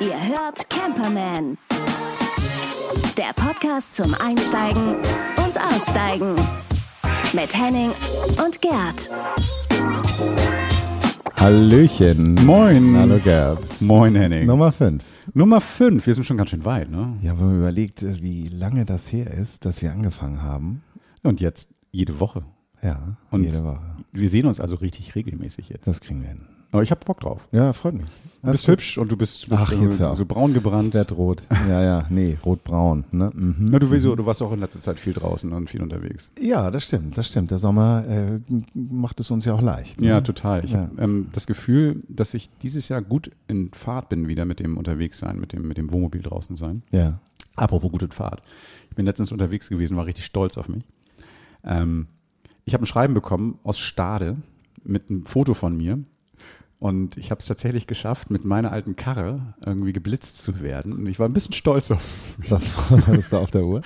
Ihr hört Camperman. Der Podcast zum Einsteigen und Aussteigen. Mit Henning und Gerd. Hallöchen. Moin. Hallo Gerd. Moin Henning. Nummer 5. Nummer 5. Wir sind schon ganz schön weit, ne? Ja, wenn man überlegt, wie lange das her ist, dass wir angefangen haben. Und jetzt jede Woche. Ja, Und jede Woche. wir sehen uns also richtig regelmäßig jetzt. Das kriegen wir hin. Aber ich habe Bock drauf. Ja, freut mich. Du bist hübsch und du bist, bist Ach, so, jetzt so braun gebrannt. Ich werd rot. Ja, ja, nee, rot-braun. Ne? Mhm. Na, du, so- du warst auch in letzter Zeit viel draußen und viel unterwegs. Ja, das stimmt, das stimmt. Der Sommer äh, macht es uns ja auch leicht. Ne? Ja, total. Ich Ja. habe ähm, das Gefühl, dass ich dieses Jahr gut in Fahrt bin wieder mit dem Unterwegssein, mit dem, mit dem Wohnmobil draußen sein. Ja. Apropos gute Fahrt. Ich bin letztens unterwegs gewesen, war richtig stolz auf mich. Ähm, ich habe ein Schreiben bekommen aus Stade mit einem Foto von mir. Und ich habe es tatsächlich geschafft, mit meiner alten Karre irgendwie geblitzt zu werden. Und ich war ein bisschen stolz auf mich. Was, was hattest du auf der Uhr?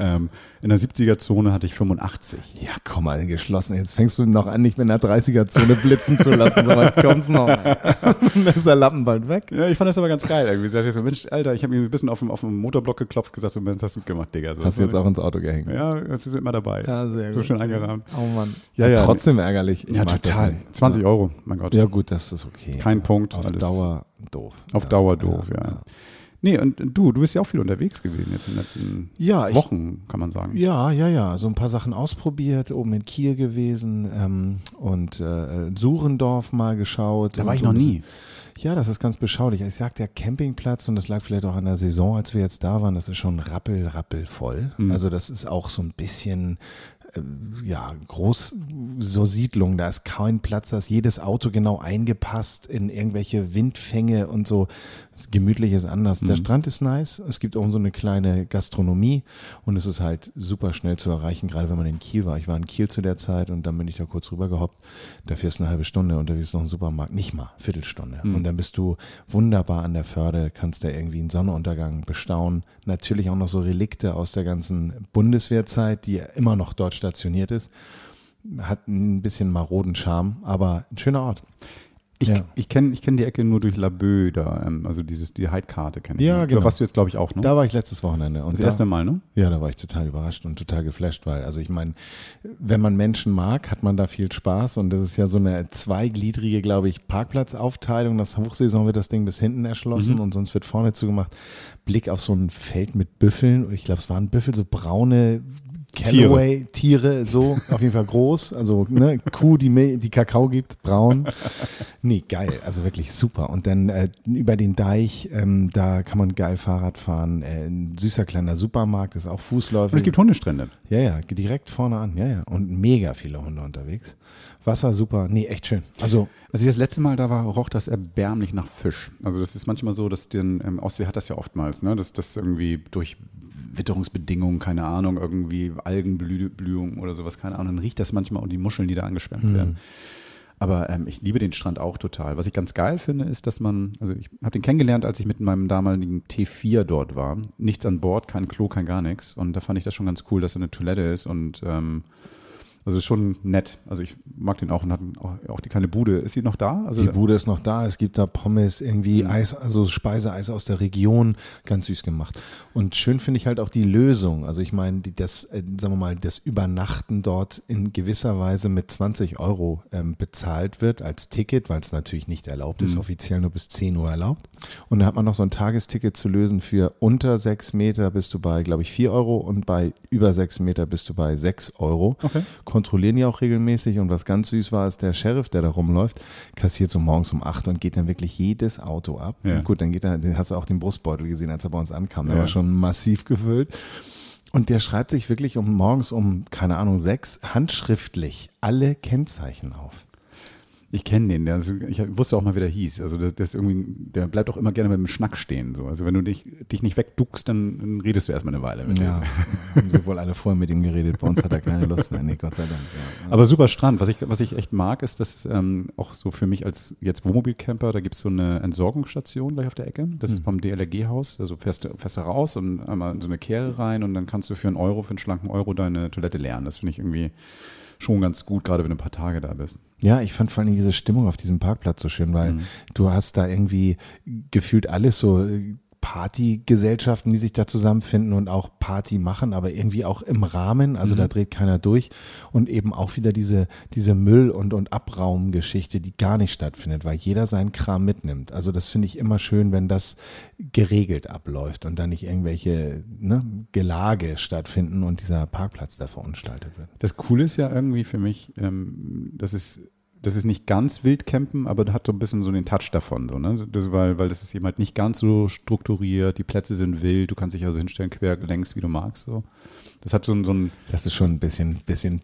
Ähm, in der 70er-Zone hatte ich 85. Ja, komm mal, geschlossen. Jetzt fängst du noch an, nicht mit einer 30er-Zone blitzen zu lassen, sondern kommst noch. Dann ist der Lappen bald weg. Ja, ich fand das aber ganz geil. Irgendwie. Da dachte ich so, Mensch, Alter, ich habe mir ein bisschen auf dem, auf dem Motorblock geklopft, gesagt, so, Mensch, hast du gut gemacht, Digga. So, Hast du jetzt auch ins Auto gehängt? Ja, das ist immer dabei. sehr So schön eingerahmt. Oh Mann. Ja, ja. Trotzdem ärgerlich. Ich Ja, total. nicht. 20 Euro, mein Gott. Ja, gut, das ist okay. Kein Punkt, Auf Dauer doof. Auf Ja, Dauer doof, ja. Nee, und du, du bist ja auch viel unterwegs gewesen jetzt in den letzten Ja, ich- Wochen, kann man sagen. Ja, ja, ja. So ein paar Sachen ausprobiert, oben in Kiel gewesen ähm, und äh, Suhrendorf mal geschaut. Da war ich noch nie. Ja, das ist ganz beschaulich. Ich sagte ja Campingplatz und das lag vielleicht auch an der Saison, als wir jetzt da waren. Das ist schon rappel, rappel voll. Mhm. Also das ist auch so ein bisschen ja, groß so Siedlung, da ist kein Platz, da ist jedes Auto genau eingepasst in irgendwelche Windfänge und so. Das gemütlich ist anders. Mhm. Der Strand ist nice, es gibt auch so eine kleine Gastronomie und es ist halt super schnell zu erreichen, gerade wenn man in Kiel war. Ich war in Kiel zu der Zeit und dann bin ich da kurz rüber gehoppt. Da fährst du eine halbe Stunde und da ist noch ein Supermarkt, nicht mal, Viertelstunde. Mhm. Und dann bist du wunderbar an der Förde, kannst da irgendwie einen Sonnenuntergang bestaunen. Natürlich auch noch so Relikte aus der ganzen Bundeswehrzeit, die immer noch dort stationiert ist. Hat ein bisschen maroden Charme, aber ein schöner Ort. Ich, Ja. ich kenne ich kenn die Ecke nur durch Labö da, ähm, also dieses, die Heidkarte kenne ich. Ja, Da genau. warst du jetzt, glaube ich, auch, ne? Da war ich letztes Wochenende. Und das da, erste Mal, ne? Ja, da war ich total überrascht und total geflasht, weil, also ich meine, wenn man Menschen mag, hat man da viel Spaß und das ist ja so eine zweigliedrige, glaube ich, Parkplatzaufteilung. Das Hochsaison wird das Ding bis hinten erschlossen Mhm. und sonst wird vorne zugemacht. Blick auf so ein Feld mit Büffeln. Ich glaube, es waren Büffel, so braune Callaway-Tiere, so auf jeden Fall groß. Also ne, Kuh, die, die Kakao gibt, braun. Nee, geil, also wirklich super. Und dann äh, über den Deich, ähm, da kann man geil Fahrrad fahren. Äh, ein süßer kleiner Supermarkt, ist auch Fußläufer. Und es gibt Hundestrände. ja, ja, direkt vorne an, ja, ja. Und mega viele Hunde unterwegs. Wasser super, nee, echt schön. Also, Als ich das letzte Mal da war, roch das erbärmlich nach Fisch. Also das ist manchmal so, dass den ähm, Ostsee hat das ja oftmals, ne? dass das irgendwie durch Witterungsbedingungen, keine Ahnung, irgendwie Algenblühung oder sowas, keine Ahnung, dann riecht das manchmal und die Muscheln, die da angeschwemmt werden. Aber ähm, ich liebe den Strand auch total. Was ich ganz geil finde, ist, dass man, also ich habe den kennengelernt, als ich mit meinem damaligen T4 dort war. Nichts an Bord, kein Klo, kein gar nichts. Und da fand ich das schon ganz cool, dass da eine Toilette ist und ähm, also ist schon nett. Also ich mag den auch und hat auch, die kleine Bude. Ist sie noch da? Also die Bude ist noch da, es gibt da Pommes, irgendwie Mhm. Eis, also Speiseeis aus der Region, ganz süß gemacht. Und schön finde ich halt auch die Lösung. Also ich meine, das, äh, sagen wir mal, das Übernachten dort in gewisser Weise mit 20 Euro ähm, bezahlt wird als Ticket, weil es natürlich nicht erlaubt Mhm. ist, offiziell nur bis 10 Uhr erlaubt. Und da hat man noch so ein Tagesticket zu lösen für unter 6 Meter bist du bei, glaube ich, 4 Euro und bei über 6 Meter bist du bei 6 Euro. Okay. Kontrollieren die auch regelmäßig und was ganz süß war, ist der Sheriff, der da rumläuft, kassiert so morgens um 8 und geht dann wirklich jedes Auto ab. Ja. Gut, dann geht er, den hast du auch den Brustbeutel gesehen, als er bei uns ankam, der Ja. war schon massiv gefüllt. Und der schreibt sich wirklich um morgens um, keine Ahnung, sechs handschriftlich alle Kennzeichen auf. Ich kenne den, der, also ich wusste auch mal, wie der hieß. Also der, der ist irgendwie, der bleibt auch immer gerne mit dem Schnack stehen. So. Also wenn du dich, dich nicht wegduckst, dann, dann redest du erstmal eine Weile mit Ja, dem. haben sie wohl alle vorher mit ihm geredet. Bei uns hat er keine Lust mehr. Nee, Gott sei Dank. Ja. Aber super Strand. Was ich, was ich echt mag, ist, dass ähm, auch so für mich als jetzt Wohnmobilcamper, da gibt es so eine Entsorgungsstation gleich auf der Ecke. Das ist vom DLRG-Haus. Also fährst, du- fährst du raus und einmal in so eine Kehre rein und dann kannst du für einen Euro, für einen schlanken Euro deine Toilette leeren. Das finde ich irgendwie schon ganz gut, gerade wenn du ein paar Tage da bist. Ja, ich fand vor allem diese Stimmung auf diesem Parkplatz so schön, weil Mhm. du hast da irgendwie gefühlt alles so äh, Partygesellschaften, die sich da zusammenfinden und auch Party machen, aber irgendwie auch im Rahmen, also Mhm. da dreht keiner durch und eben auch wieder diese, diese Müll- und, und Abraumgeschichte, die gar nicht stattfindet, weil jeder seinen Kram mitnimmt. Also das finde ich immer schön, wenn das geregelt abläuft und da nicht irgendwelche ne, Gelage stattfinden und dieser Parkplatz da verunstaltet wird. Das Coole ist ja irgendwie für mich, ähm, das ist das ist nicht ganz Wildcampen, aber hat so ein bisschen so den Touch davon, so, ne? das, weil, weil das ist eben halt nicht ganz so strukturiert, die Plätze sind wild, du kannst dich also hinstellen, quer längs, wie du magst. So. Das hat so, so ein, Das ist schon ein bisschen, bisschen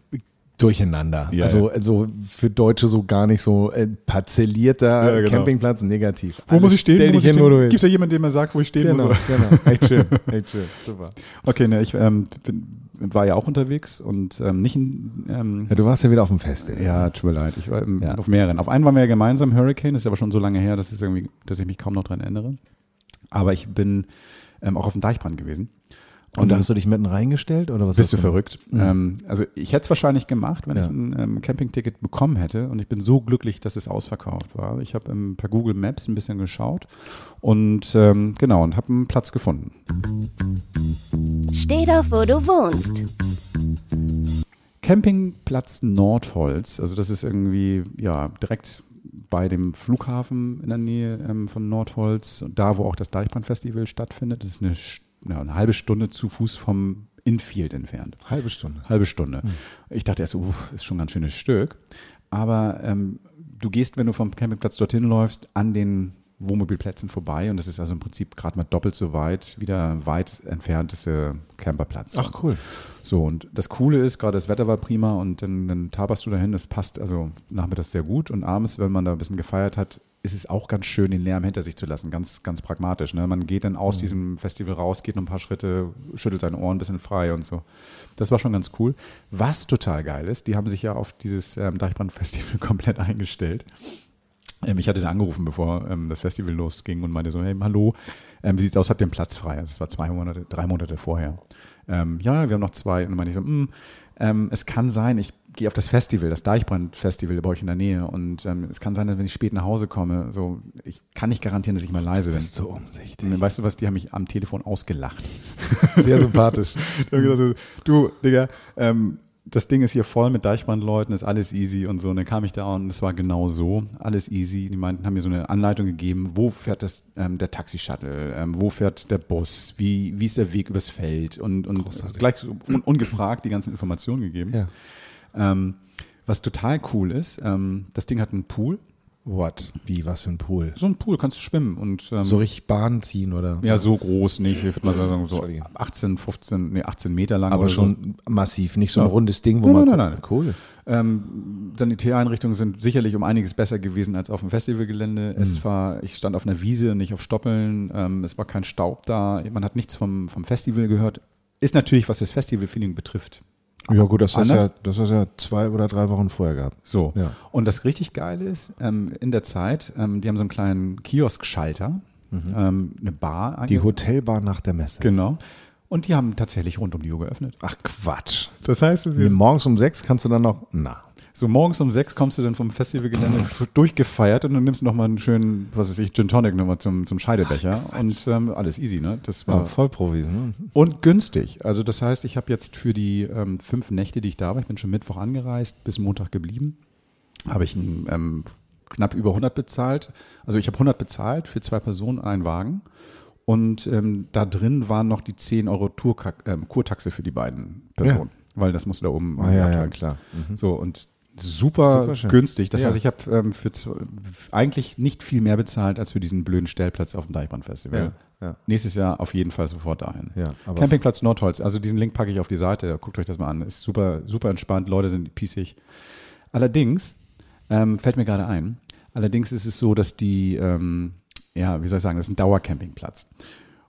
durcheinander. Ja, also, also für Deutsche so gar nicht so äh, parzellierter Ja, genau. Campingplatz, negativ. wo muss ich stehen? Stell dich ich hin, wo du willst. Gibt es da jemanden, dem man sagt, wo ich stehen Genau, muss? genau. Echt schön, echt schön. Super. Okay, ne, ich ähm, bin, war ja auch unterwegs und ähm, nicht in, ähm, Ja, du warst ja wieder auf dem Festival. Ja, tut mir leid. Ich war Ja. auf mehreren. Auf einen waren wir ja gemeinsam, Hurricane, das ist aber schon so lange her, dass, es irgendwie, dass ich mich kaum noch dran erinnere. Aber ich bin ähm, auch auf dem Deichbrand gewesen. Und da hast du dich mitten reingestellt oder was? bist du verrückt? Mhm. Ähm, also ich hätte es wahrscheinlich gemacht, wenn Ja. ich ein ähm, Campingticket bekommen hätte. Und ich bin so glücklich, dass es ausverkauft war. Ich habe ähm, per Google Maps ein bisschen geschaut und genau und habe einen Platz gefunden. Steh doch, wo du wohnst. Campingplatz Nordholz, also das ist irgendwie ja direkt bei dem Flughafen in der Nähe ähm, von Nordholz, und da wo auch das Deichbrandfestival stattfindet. Das ist eine, ja, eine halbe Stunde zu Fuß vom Infield entfernt. Halbe Stunde. Halbe Stunde. Ich dachte erst, uh, ist schon ein ganz schönes Stück. Aber ähm, du gehst, wenn du vom Campingplatz dorthin läufst, an den Wohnmobilplätzen vorbei und das ist also im Prinzip gerade mal doppelt so weit wie der weit entfernteste Camperplatz. Ach cool. So, und das Coole ist, gerade das Wetter war prima und dann, dann taberst du dahin, das passt also nachmittags sehr gut und abends, wenn man da ein bisschen gefeiert hat, ist es auch ganz schön, den Lärm hinter sich zu lassen, ganz, ganz pragmatisch. Ne? Man geht dann aus diesem Festival raus, geht noch ein paar Schritte, schüttelt seine Ohren ein bisschen frei und so. Das war schon ganz cool. Was total geil ist, die haben sich ja auf dieses ähm, Deichbrand-Festival komplett eingestellt. Ähm, ich hatte da angerufen, bevor ähm, das Festival losging und meinte so, hey, hallo, ähm, wie sieht's aus, habt ihr einen Platz frei? Also es war zwei Monate, drei Monate vorher. Ähm, ja, wir haben noch zwei. Und dann meinte ich so, "Mm, ähm, es kann sein, ich gehe auf das Festival, das Deichbrand-Festival bei euch in der Nähe und ähm, es kann sein, dass wenn ich spät nach Hause komme, so, ich kann nicht garantieren, dass ich mal leise bin. Bist so umsichtig. Und weißt du was, die haben mich am Telefon ausgelacht. Sehr sympathisch. Die haben gesagt, so, du, Digga, ähm, das Ding ist hier voll mit Deichbrandleuten, ist alles easy und so. Und dann kam ich da und es war genau so, alles easy. Die meinten, haben mir so eine Anleitung gegeben, wo fährt das, ähm, der Taxi-Shuttle, ähm, wo fährt der Bus, wie, wie ist der Weg übers Feld und, und Großartig. gleich so un, ungefragt die ganzen Informationen gegeben. Ja. Ähm, was total cool ist, ähm, das Ding hat einen Pool. What? Wie, was für ein Pool? So ein Pool kannst du schwimmen und ähm, So richtig Bahn ziehen oder? ja, so groß nicht. Ich würde mal sagen, so Entschuldige. 18, 15, nee, 18 Meter lang. Aber oder so. schon massiv, nicht so ein Ja. rundes Ding, wo Nein, man. nein, nein, nein. Cool. Ähm, Sanitäreinrichtungen sind sicherlich um einiges besser gewesen als auf dem Festivalgelände. Mhm. Es war, ich stand auf einer Wiese, nicht auf Stoppeln. Ähm, es war kein Staub da. Man hat nichts vom, vom Festival gehört. Ist natürlich, was das Festival-Feeling betrifft. Ja, gut, das hast ja, das hast ja zwei oder drei Wochen vorher gehabt. So. Ja. Und das richtig Geile ist, ähm, in der Zeit, ähm, die haben so einen kleinen Kiosk-Schalter, ähm, eine Bar. Mhm. Die Hotelbar nach der Messe. Genau. Und die haben tatsächlich rund um die Uhr geöffnet. Ach Quatsch. Das heißt, es Morgens um sechs kannst du dann noch. Na. So morgens um sechs kommst du dann vom Festivalgelände durchgefeiert und dann nimmst du nochmal einen schönen, was weiß ich, Gin Tonic nochmal zum, zum Scheidebecher und ähm, alles easy, ne? Das war Ja, Vollprofis, ne? und günstig. Also das heißt, ich habe jetzt für die ähm, fünf Nächte, die ich da war, ich bin schon Mittwoch angereist, bis Montag geblieben, habe ich ein, ähm, knapp über 100 bezahlt. Also ich habe 100 bezahlt für zwei Personen, einen Wagen. Und ähm, da drin waren noch die 10 Euro Tour ähm, Kurtaxe für die beiden Personen, weil das musst du da oben Ah, ja, ja, klar. Mhm. So und super, Super günstig. Das Ja. heißt, ich habe ähm, für eigentlich nicht viel mehr bezahlt als für diesen blöden Stellplatz auf dem Deichbrandfestival. Ja, ja. Nächstes Jahr auf jeden Fall sofort dahin. Campingplatz Nordholz. Also diesen Link packe ich auf die Seite. Guckt euch das mal an. Ist super, super entspannt. Leute sind pießig. Allerdings ähm, fällt mir gerade ein. Allerdings ist es so, dass die, ähm, ja, wie soll ich sagen, das ist ein Dauercampingplatz.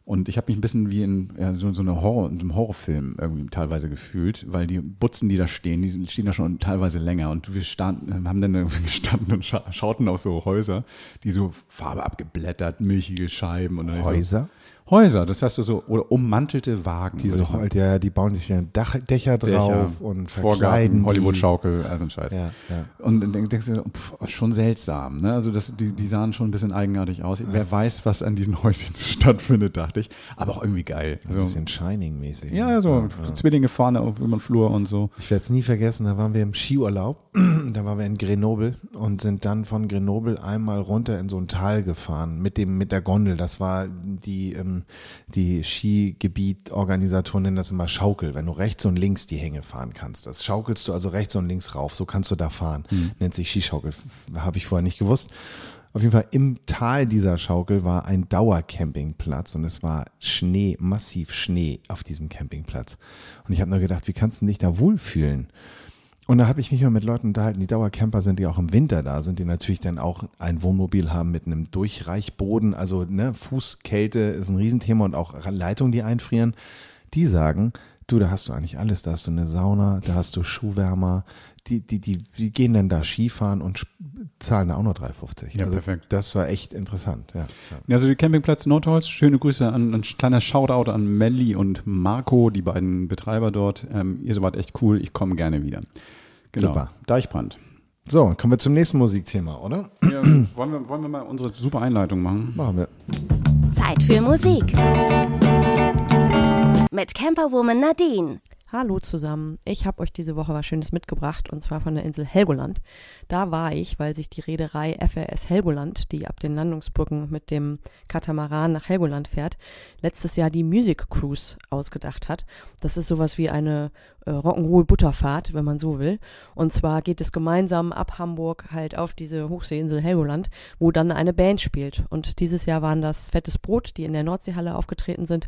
Und ich habe mich ein bisschen wie in ja, so, so eine Horror, in einem Horrorfilm irgendwie teilweise gefühlt, weil die Butzen, die da stehen, die stehen da schon teilweise länger. Und wir standen, haben dann irgendwie gestanden und scha schauten auf so Häuser, die so Farbe abgeblättert, milchige Scheiben. Und Häuser? So, Häuser, das heißt so, oder ummantelte Wagen. Diese halt, ja, die bauen sich ja Dach, Dächer drauf Dächer, und verkleiden Hollywood-Schaukel, also ein Scheiß. Ja, ja. Und dann denkst du, pff, schon seltsam, ne? Also das, die, die sahen schon ein bisschen eigenartig aus. Ja. Wer weiß, was an diesen Häuschen stattfindet, dachte ich. Aber auch irgendwie geil. Also, ein bisschen Shining-mäßig. Ja, so ja, Zwillinge vorne auf dem Flur und so. Ich werde es nie vergessen, da waren wir im Skiurlaub, da waren wir in Grenoble und sind dann von Grenoble einmal runter in so ein Tal gefahren mit dem, mit der Gondel. Das war die, ähm, die Skigebietorganisatoren nennen das immer Schaukel, wenn du rechts und links die Hänge fahren kannst. Das schaukelst du also rechts und links rauf, so kannst du da fahren. Mhm. Nennt sich Skischaukel, habe ich vorher nicht gewusst. Auf jeden Fall im Tal dieser Schaukel war ein Dauercampingplatz und es war Schnee, massiv Schnee auf diesem Campingplatz. Und ich habe nur gedacht, wie kannst du dich da wohlfühlen? Und da habe ich mich mal mit Leuten unterhalten, die Dauercamper sind, die auch im Winter da sind, die natürlich dann auch ein Wohnmobil haben mit einem Durchreichboden. Also ne, Fußkälte ist ein Riesenthema und auch Leitungen, die einfrieren. Die sagen, du, da hast du eigentlich alles. Da hast du eine Sauna, da hast du Schuhwärmer. Die, die, die, die gehen dann da Skifahren und zahlen da auch nur 3,50. Ja, also perfekt. Das war echt interessant, ja. ja. Also die Campingplatz Nordholz, schöne Grüße an, ein kleiner Shoutout an Melli und Marco, die beiden Betreiber dort. Ähm, ihr seid echt cool, ich komme gerne wieder. Genau. Super. Deichbrand. So, kommen wir zum nächsten Musikthema, oder? Ja, wollen, wir, wollen wir mal unsere super Einleitung machen? Machen wir. Zeit für Musik. Mit Camperwoman Nadine. Hallo zusammen. Ich habe euch diese Woche was Schönes mitgebracht und zwar von der Insel Helgoland. Da war ich, weil sich die Reederei FRS Helgoland, die ab den Landungsbrücken mit dem Katamaran nach Helgoland fährt, letztes Jahr die Music Cruise ausgedacht hat. Das ist sowas wie eine äh, Rock'n'Roll-Butterfahrt, wenn man so will. Und zwar geht es gemeinsam ab Hamburg halt auf diese Hochseeinsel Helgoland, wo dann eine Band spielt. Und dieses Jahr waren das Fettes Brot, die in der Nordseehalle aufgetreten sind.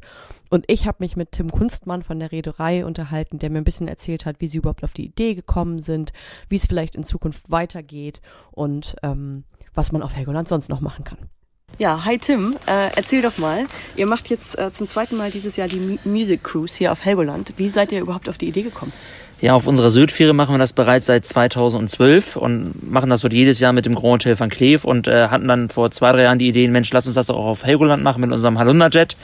Und ich habe mich mit Tim Kunstmann von der Reederei unterhalten, der mir ein bisschen erzählt hat, wie sie überhaupt auf die Idee gekommen sind, wie es vielleicht in Zukunft weitergeht und ähm, was man auf Helgoland sonst noch machen kann. Ja, hi Tim, äh, erzähl doch mal. Ihr macht jetzt äh, zum zweiten Mal dieses Jahr die M Music Cruise hier auf Helgoland. Wie seid ihr überhaupt auf die Idee gekommen? Ja, auf unserer Südfähre machen wir das bereits seit 2012 und machen das dort jedes Jahr mit dem Grand Hotel van Cleef und äh, hatten dann vor zwei, drei Jahren die Idee, Mensch, lass uns das doch auch auf Helgoland machen mit unserem Halunderjet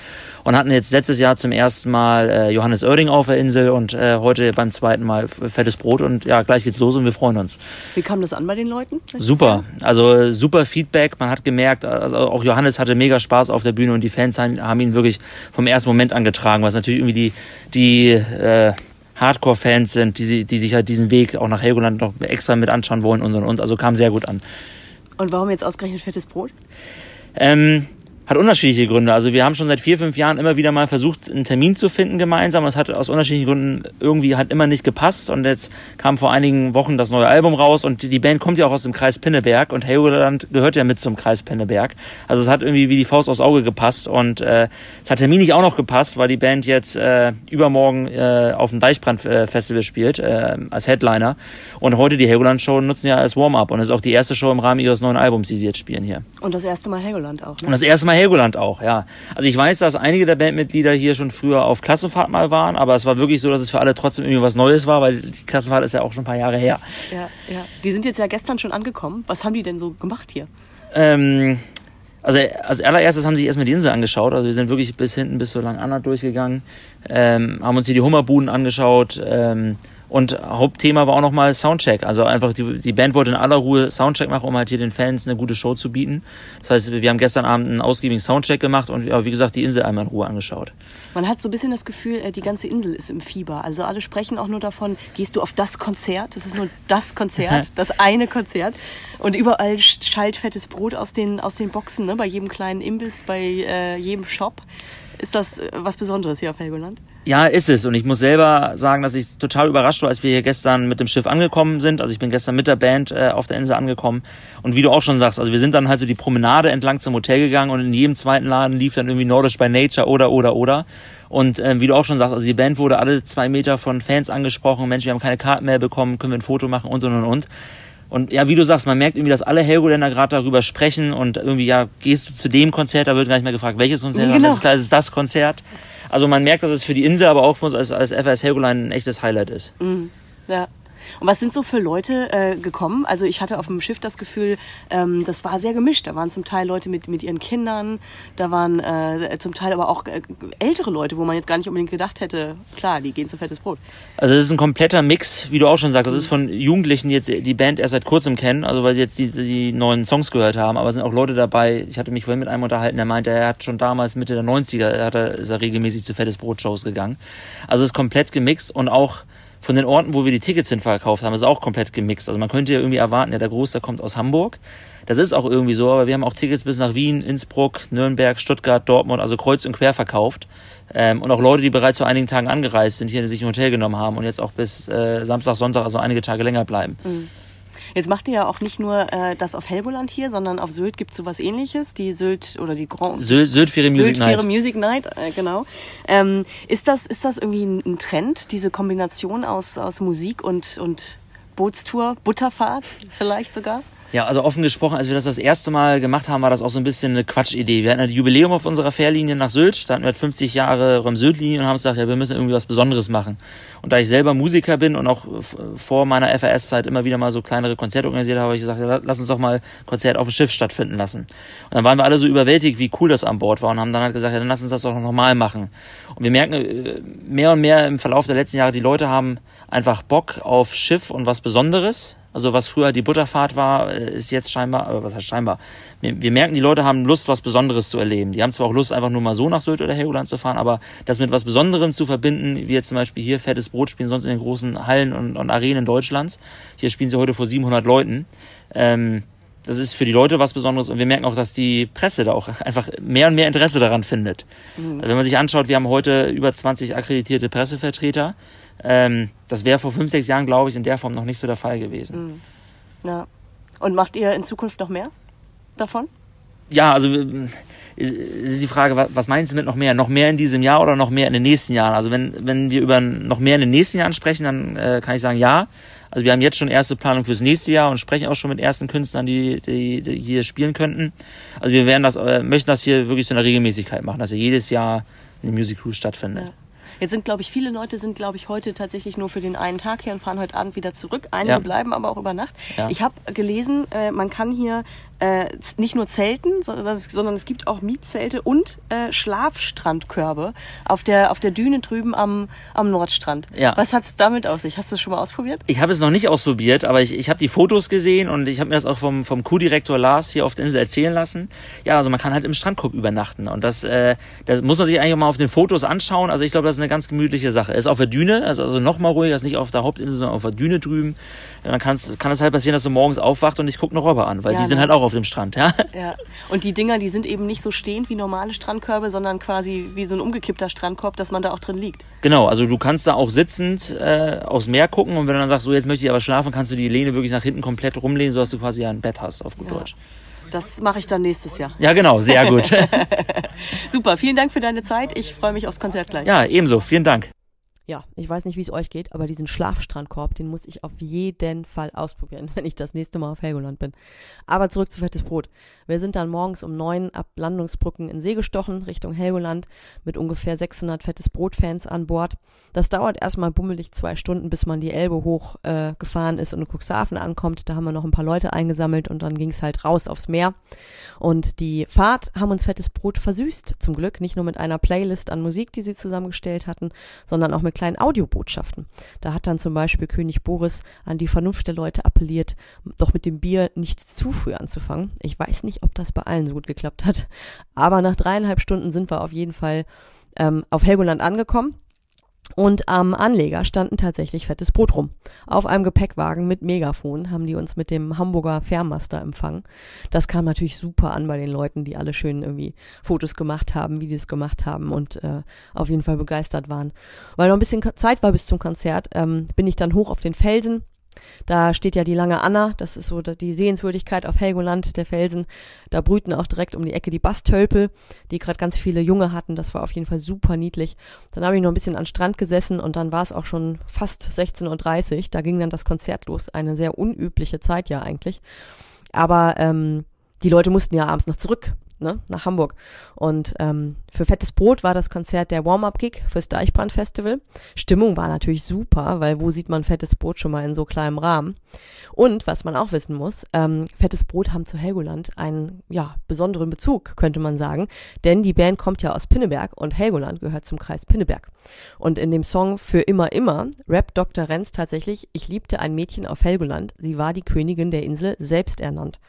und hatten jetzt letztes Jahr zum ersten Mal äh, Johannes Oerding auf der Insel und äh, heute beim zweiten Mal fettes Brot und ja, gleich geht's los und wir freuen uns. Wie kam das an bei den Leuten? Super, also super Feedback, man hat gemerkt, also auch Johannes hatte mega Spaß auf der Bühne und die Fans haben ihn wirklich vom ersten Moment angetragen, was natürlich irgendwie die, die äh, Hardcore-Fans sind, die, die sich halt diesen Weg auch nach Helgoland noch extra mit anschauen wollen und und und. Also kam sehr gut an. Und warum jetzt ausgerechnet fettes Brot? Ähm, hat unterschiedliche Gründe. Also wir haben schon seit vier, fünf Jahren immer wieder mal versucht, einen Termin zu finden gemeinsam. Es hat aus unterschiedlichen Gründen irgendwie halt immer nicht gepasst. Und jetzt kam vor einigen Wochen das neue Album raus und die Band kommt ja auch aus dem Kreis Pinneberg und Helgoland gehört ja mit zum Kreis Pinneberg. Also es hat irgendwie wie die Faust aufs Auge gepasst und äh, es hat terminlich auch noch gepasst, weil die Band jetzt äh, übermorgen äh, auf dem Deichbrand-Festival spielt äh, als Headliner und heute die Helgoland-Show nutzen ja als Warm-up und es ist auch die erste Show im Rahmen ihres neuen Albums, die sie jetzt spielen hier. Und das erste Mal Helgoland auch, ne? Und das erste Mal Helgoland auch, ja. Also ich weiß, dass einige der Bandmitglieder hier schon früher auf Klassenfahrt mal waren, aber es war wirklich so, dass es für alle trotzdem irgendwie was Neues war, weil die Klassenfahrt ist ja auch schon ein paar Jahre her. Ja, ja. Die sind jetzt ja gestern schon angekommen. Was haben die denn so gemacht hier? Ähm, also als allererstes haben sie sich erstmal die Insel angeschaut. Also wir sind wirklich bis hinten bis so lang Anna durchgegangen, ähm, haben uns hier die Hummerbuden angeschaut, ähm, und Hauptthema war auch nochmal Soundcheck. Also einfach die, die Band wollte in aller Ruhe Soundcheck machen, um halt hier den Fans eine gute Show zu bieten. Das heißt, wir haben gestern Abend einen ausgiebigen Soundcheck gemacht und ja, wie gesagt, die Insel einmal in Ruhe angeschaut. Man hat so ein bisschen das Gefühl, äh, die ganze Insel ist im Fieber. Also alle sprechen auch nur davon, gehst du auf das Konzert? Das ist nur das Konzert, das eine Konzert. Und überall schallt fettes Brot aus den, aus den Boxen, ne? bei jedem kleinen Imbiss, bei äh, jedem Shop. Ist das äh, was Besonderes hier auf Helgoland? Ja, ist es. Und ich muss selber sagen, dass ich total überrascht war, als wir hier gestern mit dem Schiff angekommen sind. Also ich bin gestern mit der Band äh, auf der Insel angekommen. Und wie du auch schon sagst, also wir sind dann halt so die Promenade entlang zum Hotel gegangen und in jedem zweiten Laden lief dann irgendwie Nordisch by Nature oder, oder, oder. Und ähm, wie du auch schon sagst, also die Band wurde alle zwei Meter von Fans angesprochen. Mensch, wir haben keine Karten mehr bekommen, können wir ein Foto machen und, und, und, und. Und ja, wie du sagst, man merkt irgendwie, dass alle Helgoländer gerade darüber sprechen und irgendwie, ja, gehst du zu dem Konzert, da wird gar nicht mehr gefragt, welches Konzert, Genau. das ist klar, es ist das Konzert. Also man merkt, dass es für die Insel, aber auch für uns als, als FS Helgoland ein echtes Highlight ist. Ja. Und was sind so für Leute äh, gekommen? Also ich hatte auf dem Schiff das Gefühl, ähm, das war sehr gemischt. Da waren zum Teil Leute mit, mit ihren Kindern, da waren äh, zum Teil aber auch äh, ältere Leute, wo man jetzt gar nicht unbedingt gedacht hätte, klar, die gehen zu fettes Brot. Also es ist ein kompletter Mix, wie du auch schon sagst. Das ist von Jugendlichen, die jetzt die Band erst seit kurzem kennen, also weil sie jetzt die, die neuen Songs gehört haben. Aber es sind auch Leute dabei. Ich hatte mich vorhin mit einem unterhalten, der meinte, er hat schon damals Mitte der 90er, er hat er, ist er regelmäßig zu Fettes Brot Shows gegangen. Also es ist komplett gemixt und auch von den Orten, wo wir die Tickets hin verkauft haben, ist auch komplett gemixt. Also man könnte ja irgendwie erwarten, ja, der Großteil kommt aus Hamburg. Das ist auch irgendwie so, aber wir haben auch Tickets bis nach Wien, Innsbruck, Nürnberg, Stuttgart, Dortmund, also kreuz und quer verkauft. Ähm, und auch Leute, die bereits vor einigen Tagen angereist sind, hier sich ein Hotel genommen haben und jetzt auch bis äh, Samstag, Sonntag, also einige Tage länger bleiben. Jetzt macht ihr ja auch nicht nur äh, das auf Helgoland hier, sondern auf Sylt gibt es sowas ähnliches, die Sylt oder die Grand Sylt, Syltfähre Music Syltfähre Night. Music Night, äh, genau. Ähm, ist, das, ist das irgendwie ein, ein Trend, diese Kombination aus, aus Musik und, und Bootstour, Butterfahrt vielleicht sogar? Ja, also offen gesprochen, als wir das das erste Mal gemacht haben, war das auch so ein bisschen eine Quatschidee. Wir hatten ein Jubiläum auf unserer Fährlinie nach Sylt. Da hatten wir halt 50 Jahre Röm-Sylt-Linie und haben gesagt, ja, wir müssen irgendwie was Besonderes machen. Und da ich selber Musiker bin und auch vor meiner FRS-Zeit immer wieder mal so kleinere Konzerte organisiert habe, habe ich gesagt, ja, lass uns doch mal Konzert auf dem Schiff stattfinden lassen. Und dann waren wir alle so überwältigt, wie cool das an Bord war und haben dann halt gesagt, ja, dann lass uns das doch nochmal machen. Und wir merken äh, mehr und mehr im Verlauf der letzten Jahre, die Leute haben einfach Bock auf Schiff und was Besonderes. Also was früher die Butterfahrt war, äh, ist jetzt scheinbar, äh, was heißt scheinbar? Wir, wir merken, die Leute haben Lust, was Besonderes zu erleben. Die haben zwar auch Lust, einfach nur mal so nach Sylt oder Helgoland zu fahren, aber das mit was Besonderem zu verbinden, wie jetzt zum Beispiel hier fettes Brot spielen, sonst in den großen Hallen und, und Arenen Deutschlands. Hier spielen sie heute vor 700 Leuten. Ähm, das ist für die Leute was Besonderes und wir merken auch, dass die Presse da auch einfach mehr und mehr Interesse daran findet. Also wenn man sich anschaut, wir haben heute über 20 akkreditierte Pressevertreter. Ähm, das wäre vor fünf, sechs Jahren, glaube ich, in der Form noch nicht so der Fall gewesen. Ja. Und macht ihr in Zukunft noch mehr davon? Ja, also äh, ist die Frage, wa- was meinst du mit noch mehr? Noch mehr in diesem Jahr oder noch mehr in den nächsten Jahren? Also wenn, wenn wir über noch mehr in den nächsten Jahren sprechen, dann äh, kann ich sagen, ja. Also wir haben jetzt schon erste Planung fürs nächste Jahr und sprechen auch schon mit ersten Künstlern, die, die, die hier spielen könnten. Also wir werden das, äh, möchten das hier wirklich zu einer Regelmäßigkeit machen, dass hier jedes Jahr eine Music Cruise stattfindet. Ja. Jetzt sind, glaube ich, viele Leute sind, glaube ich, heute tatsächlich nur für den einen Tag hier und fahren heute Abend wieder zurück. Einige Ja. bleiben aber auch über Nacht. Ja. Ich habe gelesen, äh, man kann hier äh, nicht nur zelten, sondern es, gibt auch Mietzelte und äh, Schlafstrandkörbe auf der, auf der Düne drüben am, am Nordstrand. Ja. Was hat's damit auf sich? Hast du es schon mal ausprobiert? Ich habe es noch nicht ausprobiert, aber ich, ich habe die Fotos gesehen und ich habe mir das auch vom, vom Crew-Direktor Lars hier auf der Insel erzählen lassen. Ja, also man kann halt im Strandkorb übernachten und das, äh, das muss man sich eigentlich auch mal auf den Fotos anschauen. Also ich glaube, das ist eine ganz gemütliche Sache. Es ist auf der Düne, also, also noch mal ruhiger, ist nicht auf der Hauptinsel, sondern auf der Düne drüben. Dann kann's, kann es halt passieren, dass du morgens aufwacht und ich guck eine Robbe an, weil Ja, die sind ne? halt auch auf dem Strand, ja. Ja. Und die Dinger, die sind eben nicht so stehend wie normale Strandkörbe, sondern quasi wie so ein umgekippter Strandkorb, dass man da auch drin liegt. Genau, also du kannst da auch sitzend äh, aufs Meer gucken und wenn du dann sagst, so jetzt möchte ich aber schlafen, kannst du die Lehne wirklich nach hinten komplett rumlehnen, sodass du quasi ein Bett hast, auf gut Ja. Deutsch. Das mache ich dann nächstes Jahr. Ja, genau, sehr gut. Super, vielen Dank für deine Zeit. Ich freue mich aufs Konzert gleich. ja, ebenso, vielen Dank. Ja, ich weiß nicht, wie es euch geht, aber diesen Schlafstrandkorb, den muss ich auf jeden Fall ausprobieren, wenn ich das nächste Mal auf Helgoland bin. Aber zurück zu Fettes Brot. Wir sind dann morgens um neun ab Landungsbrücken in See gestochen, Richtung Helgoland, mit ungefähr 600 Fettes Brot-Fans an Bord. Das dauert erstmal bummelig zwei Stunden, bis man die Elbe hoch äh, ist und in Cuxhaven ankommt. Da haben wir noch ein paar Leute eingesammelt und dann ging es halt raus aufs Meer. Und die Fahrt haben uns Fettes Brot versüßt, zum Glück. Nicht nur mit einer Playlist an Musik, die sie zusammengestellt hatten, sondern auch mit kleinen Audiobotschaften. Da hat dann zum Beispiel König Boris an die Vernunft der Leute appelliert, doch mit dem Bier nicht zu früh anzufangen. Ich weiß nicht, ob das bei allen so gut geklappt hat. Aber nach dreieinhalb Stunden sind wir auf jeden Fall ähm, auf Helgoland angekommen. Und am Anleger standen tatsächlich fettes Brot rum. Auf einem Gepäckwagen mit Megafon haben die uns mit dem Hamburger Fährmaster empfangen. Das kam natürlich super an bei den Leuten, die alle schön irgendwie Fotos gemacht haben, Videos gemacht haben und äh, auf jeden Fall begeistert waren. Weil noch ein bisschen Zeit war bis zum Konzert, ähm, bin ich dann hoch auf den Felsen Da steht ja die lange Anna, das ist so die Sehenswürdigkeit auf Helgoland, der Felsen. Da brüten auch direkt um die Ecke die Bastölpel, die gerade ganz viele Junge hatten. Das war auf jeden Fall super niedlich. Dann habe ich noch ein bisschen an Strand gesessen und dann war es auch schon fast 16.30 Uhr. Da ging dann das Konzert los. Eine sehr unübliche Zeit ja eigentlich. Aber ähm, die Leute mussten ja abends noch zurück ne, nach Hamburg. Und ähm, für Fettes Brot war das Konzert der Warm-Up-Gig fürs Deichbrand-Festival. Stimmung war natürlich super, weil wo sieht man Fettes Brot schon mal in so kleinem Rahmen? Und was man auch wissen muss, ähm, Fettes Brot haben zu Helgoland einen ja, besonderen Bezug, könnte man sagen. Denn die Band kommt ja aus Pinneberg und Helgoland gehört zum Kreis Pinneberg. Und in dem Song Für immer immer rappt Dr. Renz tatsächlich, ich liebte ein Mädchen auf Helgoland, sie war die Königin der Insel, selbst ernannt.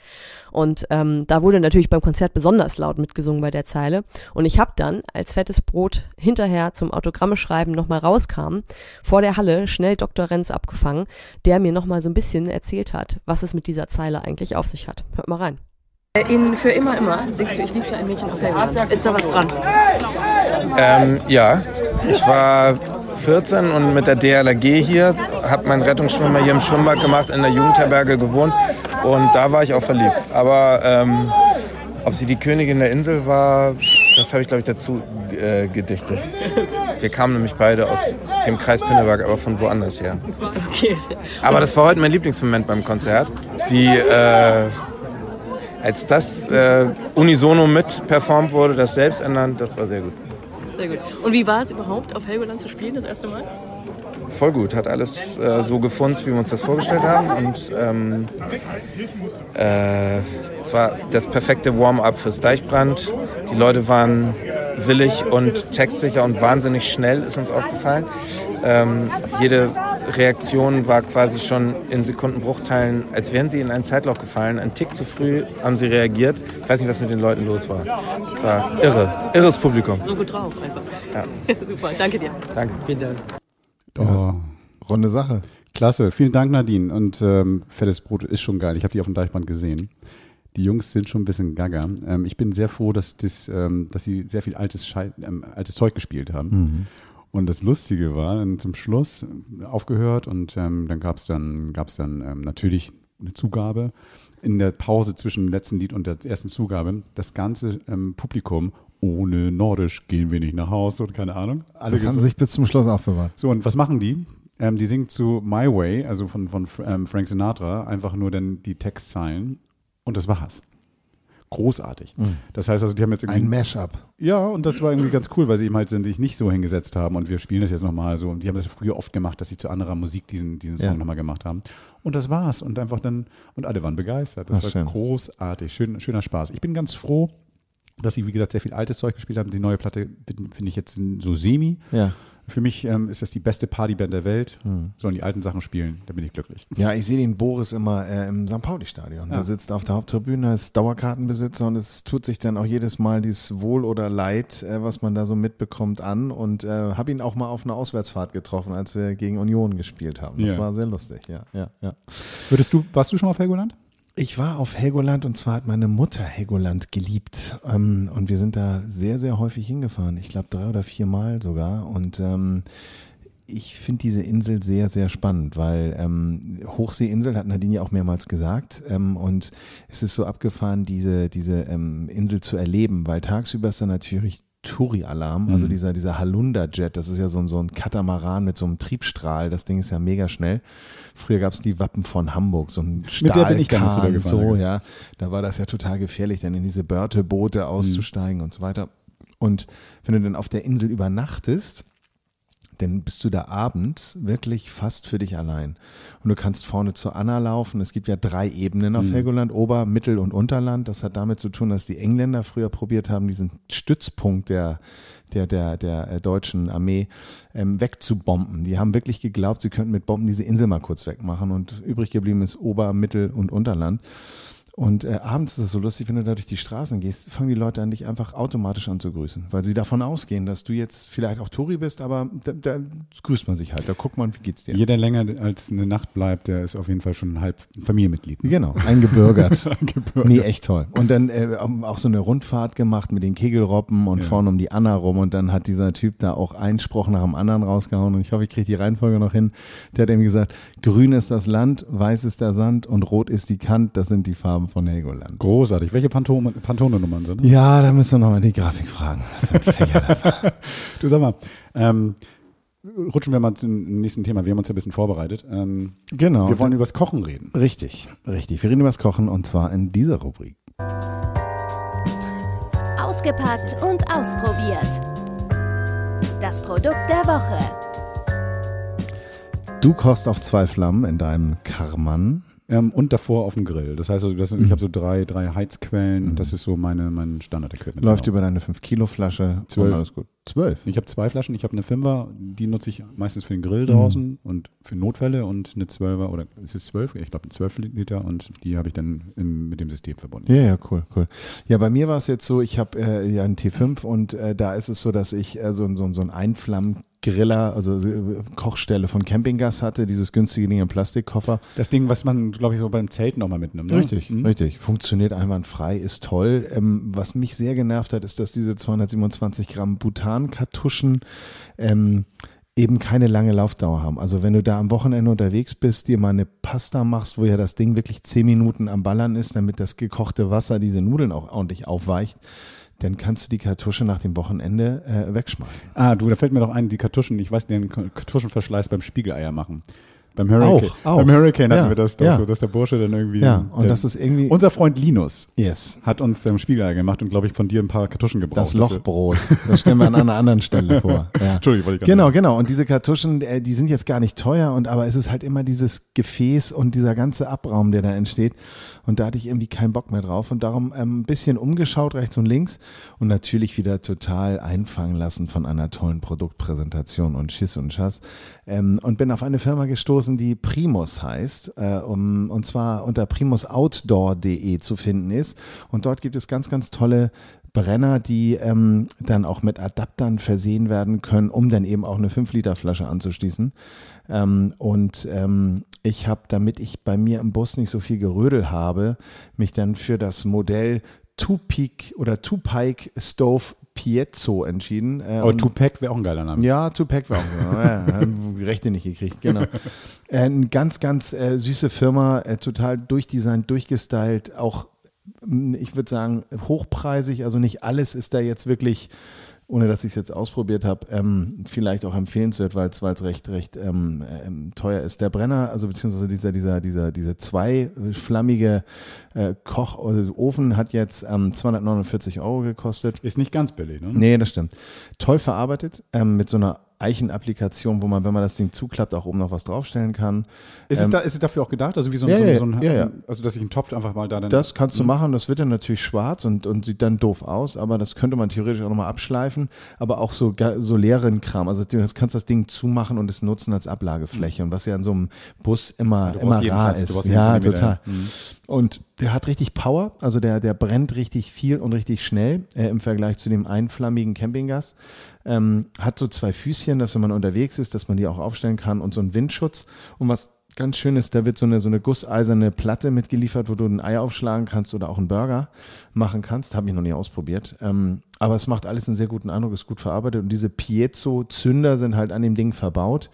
Und ähm, da wurde natürlich beim Konzert besonders laut mitgesungen bei der Zeile. Und ich habe dann, als fettes Brot hinterher zum Autogramme schreiben nochmal rauskam, vor der Halle schnell Dr. Renz abgefangen, der mir nochmal so ein bisschen erzählt hat, was es mit dieser Zeile eigentlich auf sich hat. Hört mal rein. In Für immer, immer singst du Ich liebte ein Mädchen auf Helgoland. Ist da was dran? Ähm, ja, ich war 14 und mit der DLRG hier, habe meinen Rettungsschwimmer hier im Schwimmbad gemacht, in der Jugendherberge gewohnt und da war ich auch verliebt. Aber ähm, ob sie die Königin der Insel war, das habe ich glaube ich dazu äh, gedichtet. Wir kamen nämlich beide aus dem Kreis Pinneberg, aber von woanders her. Okay. Aber das war heute mein Lieblingsmoment beim Konzert. Wie äh, als das äh, unisono mit performt wurde, das selbst ändern, das war sehr gut. Sehr gut. Und wie war es überhaupt, auf Helgoland zu spielen, das erste Mal? Voll gut, hat alles äh, so gefunden, wie wir uns das vorgestellt haben. Und ähm, äh, es war das perfekte Warm-up fürs Deichbrand. Die Leute waren willig und textsicher und wahnsinnig schnell, ist uns aufgefallen. Ähm, jede Reaktion war quasi schon in Sekundenbruchteilen, als wären sie in ein Zeitloch gefallen. Ein Tick zu früh haben sie reagiert. Ich weiß nicht, was mit den Leuten los war. Es war irre, irres Publikum. So gut drauf einfach. Ja. Super, danke dir. Danke. Vielen Dank. Oh, Runde Sache. klasse. Vielen Dank, Nadine. Und ähm, fettes Brot ist schon geil. Ich habe die auf dem Deichbrand gesehen. Die Jungs sind schon ein bisschen gaga. Ähm, ich bin sehr froh, dass, das, ähm, dass sie sehr viel altes, Schei ähm, altes Zeug gespielt haben. Und das Lustige war, dann zum Schluss aufgehört und ähm, dann gab es dann, gab's dann ähm, natürlich eine Zugabe. In der Pause zwischen dem letzten Lied und der ersten Zugabe, das ganze ähm, Publikum, ohne Nordisch gehen wir nicht nach Hause und keine Ahnung. Alle Das haben sich bis zum Schluss aufbewahrt. So, und was machen die? Ähm, die singen zu My Way, also von, von ähm, Frank Sinatra, einfach nur dann die Textzeilen und das war's. Großartig. Das heißt also, die haben jetzt irgendwie. Ein Mashup. Ja, und das war irgendwie ganz cool, weil sie eben halt sich nicht so hingesetzt haben und wir spielen das jetzt nochmal so. Und die haben das früher oft gemacht, dass sie zu anderer Musik diesen, diesen Song Ja. nochmal gemacht haben. Und das war's. Und einfach dann, und alle waren begeistert. Das Ach, war schön. großartig. Schön, schöner Spaß. Ich bin ganz froh, dass sie, wie gesagt, sehr viel altes Zeug gespielt haben. Die neue Platte finde ich jetzt so semi. Ja. Für mich ähm, ist das die beste Partyband der Welt. Hm. Sollen die alten Sachen spielen, da bin ich glücklich. Ja, ich sehe den Boris immer äh, im St. Pauli-Stadion. Ja. Der sitzt auf der Haupttribüne, ist Dauerkartenbesitzer und es tut sich dann auch jedes Mal dieses Wohl oder Leid, äh, was man da so mitbekommt, an. Und äh, habe ihn auch mal auf einer Auswärtsfahrt getroffen, als wir gegen Union gespielt haben. Das Ja. war sehr lustig, ja, ja, ja. Würdest du, warst du schon mal auf Helgoland? Ich war auf Helgoland und zwar hat meine Mutter Helgoland geliebt. Ähm, und wir sind da sehr, sehr häufig hingefahren. Ich glaube drei oder vier Mal sogar. Und ähm, ich finde diese Insel sehr, sehr spannend, weil ähm, Hochseeinsel hat Nadine ja auch mehrmals gesagt. Ähm, und es ist so abgefahren, diese, diese ähm, Insel zu erleben, weil tagsüber ist da natürlich Touri-Alarm, also Mhm. dieser, dieser Halunda-Jet, das ist ja so ein, so ein Katamaran mit so einem Triebstrahl, das Ding ist ja mega schnell. Früher gab es die Wappen von Hamburg, so ein Mit der bin ich Stahlkahn, so, ja. Da war das ja total gefährlich, dann in diese Börteboote auszusteigen und so weiter. Und wenn du dann auf der Insel übernachtest, dann bist du da abends wirklich fast für dich allein. Und du kannst vorne zur Anna laufen. Es gibt ja drei Ebenen auf Helgoland, Ober-, Mittel- und Unterland. Das hat damit zu tun, dass die Engländer früher probiert haben, diesen Stützpunkt der, der, der, der äh, deutschen Armee ähm, wegzubomben. Die haben wirklich geglaubt, sie könnten mit Bomben diese Insel mal kurz wegmachen. Und übrig geblieben ist Ober-, Mittel- und Unterland. Und äh, abends ist es so lustig, wenn du da durch die Straßen gehst, fangen die Leute an, dich einfach automatisch an zu grüßen, weil sie davon ausgehen, dass du jetzt vielleicht auch Touri bist, aber da, da grüßt man sich halt. Da guckt man, wie geht's dir? Jeder länger als eine Nacht bleibt, der ist auf jeden Fall schon ein halb Familienmitglied. ne? Genau, eingebürgert. Nee, echt toll. Und dann äh, auch so eine Rundfahrt gemacht mit den Kegelroppen und Ja. vorne um die Anna rum und dann hat dieser Typ da auch einen Spruch nach dem anderen rausgehauen und ich hoffe, ich kriege die Reihenfolge noch hin. Der hat eben gesagt, grün ist das Land, weiß ist der Sand und rot ist die Kant, das sind die Farben von Helgoland. Großartig. Welche Pantone- Pantone-Nummern sind das? Ja, da müssen wir nochmal die Grafik fragen. Du sag mal, ähm, rutschen wir mal zum nächsten Thema. Wir haben uns ja ein bisschen vorbereitet. Ähm, Genau. wir wollen über das Kochen reden. Richtig, richtig. Wir reden über das Kochen und zwar in dieser Rubrik. Ausgepackt und ausprobiert. Das Produkt der Woche. Du kochst auf zwei Flammen in deinem Karman. Ähm, und davor auf dem Grill. Das heißt, also, das, Mhm. ich habe so drei, drei Heizquellen. Das ist so meine, mein Standard-Equipment. Läuft Genau. über deine 5-Kilo-Flasche. Zwölf. und Alles gut. Zwölf. Ich habe zwei Flaschen. Ich habe eine Fünfer, die nutze ich meistens für den Grill Mhm. draußen und für Notfälle und eine Zwölfer oder ist es zwölf? Ich glaube, zwölf Liter und die habe ich dann im, mit dem System verbunden. Ja, ja, cool, cool. Ja, bei mir war es jetzt so, ich habe äh, ja einen T5 und äh, da ist es so, dass ich äh, so, so, so einen Einflammgriller, also äh, Kochstelle von Campinggas hatte, dieses günstige Ding im Plastikkoffer. Das Ding, was man, glaube ich, so beim Zelten auch mal mitnimmt. Ne? Richtig, Mhm. richtig. Funktioniert einwandfrei, ist toll. Ähm, was mich sehr genervt hat, ist, dass diese 227 Gramm Butan-Kartuschen ähm, eben keine lange Laufdauer haben. Also wenn du da am Wochenende unterwegs bist, dir mal eine Pasta machst, wo ja das Ding wirklich 10 Minuten am Ballern ist, damit das gekochte Wasser diese Nudeln auch ordentlich aufweicht, dann kannst du die Kartusche nach dem Wochenende äh, wegschmeißen. Ah, du, da fällt mir doch ein, die Kartuschen, ich weiß, den Kartuschenverschleiß beim Spiegeleier machen. Beim Hurricane. Auch, auch. Beim Hurricane hatten Ja, wir das doch ja. so, dass der Bursche dann irgendwie. Ja, und das ist irgendwie, unser Freund Linus yes, hat uns ähm, Spiegeleier gemacht und, glaube ich, von dir ein paar Kartuschen gebraucht. das. Lochbrot. Das stellen wir an einer anderen Stelle vor. Ja. Entschuldigung, wollte ich gar Genau, nicht. genau. Und diese Kartuschen, äh, die sind jetzt gar nicht teuer, und aber es ist halt immer dieses Gefäß und dieser ganze Abraum, der da entsteht. Und da hatte ich irgendwie keinen Bock mehr drauf. Und darum ähm, ein bisschen umgeschaut, rechts und links. Und natürlich wieder total einfangen lassen von einer tollen Produktpräsentation und Schiss und Schass. Ähm, und bin auf eine Firma gestoßen, die Primus heißt. Äh, um, und zwar unter primusoutdoor.de zu finden ist. Und dort gibt es ganz, ganz tolle Brenner, die ähm, dann auch mit Adaptern versehen werden können, um dann eben auch eine 5-Liter-Flasche anzuschließen. Ähm, und ähm, ich habe, damit ich bei mir im Bus nicht so viel Gerödel habe, mich dann für das Modell Two-Peak oder Two-Pike Stove Piezo entschieden. Äh, und- Tupac wäre auch ein geiler Name. ja, Tupac war auch. Ja, haben die Rechte nicht gekriegt, genau. Äh, eine ganz, ganz äh, süße Firma, äh, total durchdesignt, durchgestylt, auch, ich würde sagen, hochpreisig. Also nicht alles ist da jetzt wirklich, ohne dass ich es jetzt ausprobiert habe, ähm, vielleicht auch empfehlenswert, weil es recht, recht ähm, ähm, teuer ist. Der Brenner, also beziehungsweise dieser, dieser, dieser, diese zweiflammige äh, Koch- oder Ofen hat jetzt ähm, 249 Euro gekostet. Ist nicht ganz billig, ne? Nee, das stimmt. Toll verarbeitet, ähm, mit so einer Eichenapplikation, wo man, wenn man das Ding zuklappt, auch oben noch was draufstellen kann. Ist, es Ähm, da, ist es dafür auch gedacht? Also wie so ein, Ja, so ein, ja, so ein ja, ja. also dass ich einen Topf einfach mal da dann. Das kannst du machen, das wird dann natürlich schwarz und, und sieht dann doof aus, aber das könnte man theoretisch auch nochmal abschleifen, aber auch so, so leeren Kram. Also du kannst das Ding zumachen und es nutzen als Ablagefläche und was ja in so einem Bus immer, Du brauchst immer rar Platz, ist. Ja, total. Mhm. Und der hat richtig Power, also der, der brennt richtig viel und richtig schnell äh, im Vergleich zu dem einflammigen Campinggas. Ähm, hat so zwei Füßchen, dass wenn man unterwegs ist, dass man die auch aufstellen kann und so einen Windschutz. Und was ganz schön ist, da wird so eine, so eine gusseiserne Platte mitgeliefert, wo du ein Ei aufschlagen kannst oder auch einen Burger machen kannst. Habe ich noch nie ausprobiert. Ähm, aber es macht alles einen sehr guten Eindruck, ist gut verarbeitet. Und diese Piezo-Zünder sind halt an dem Ding verbaut.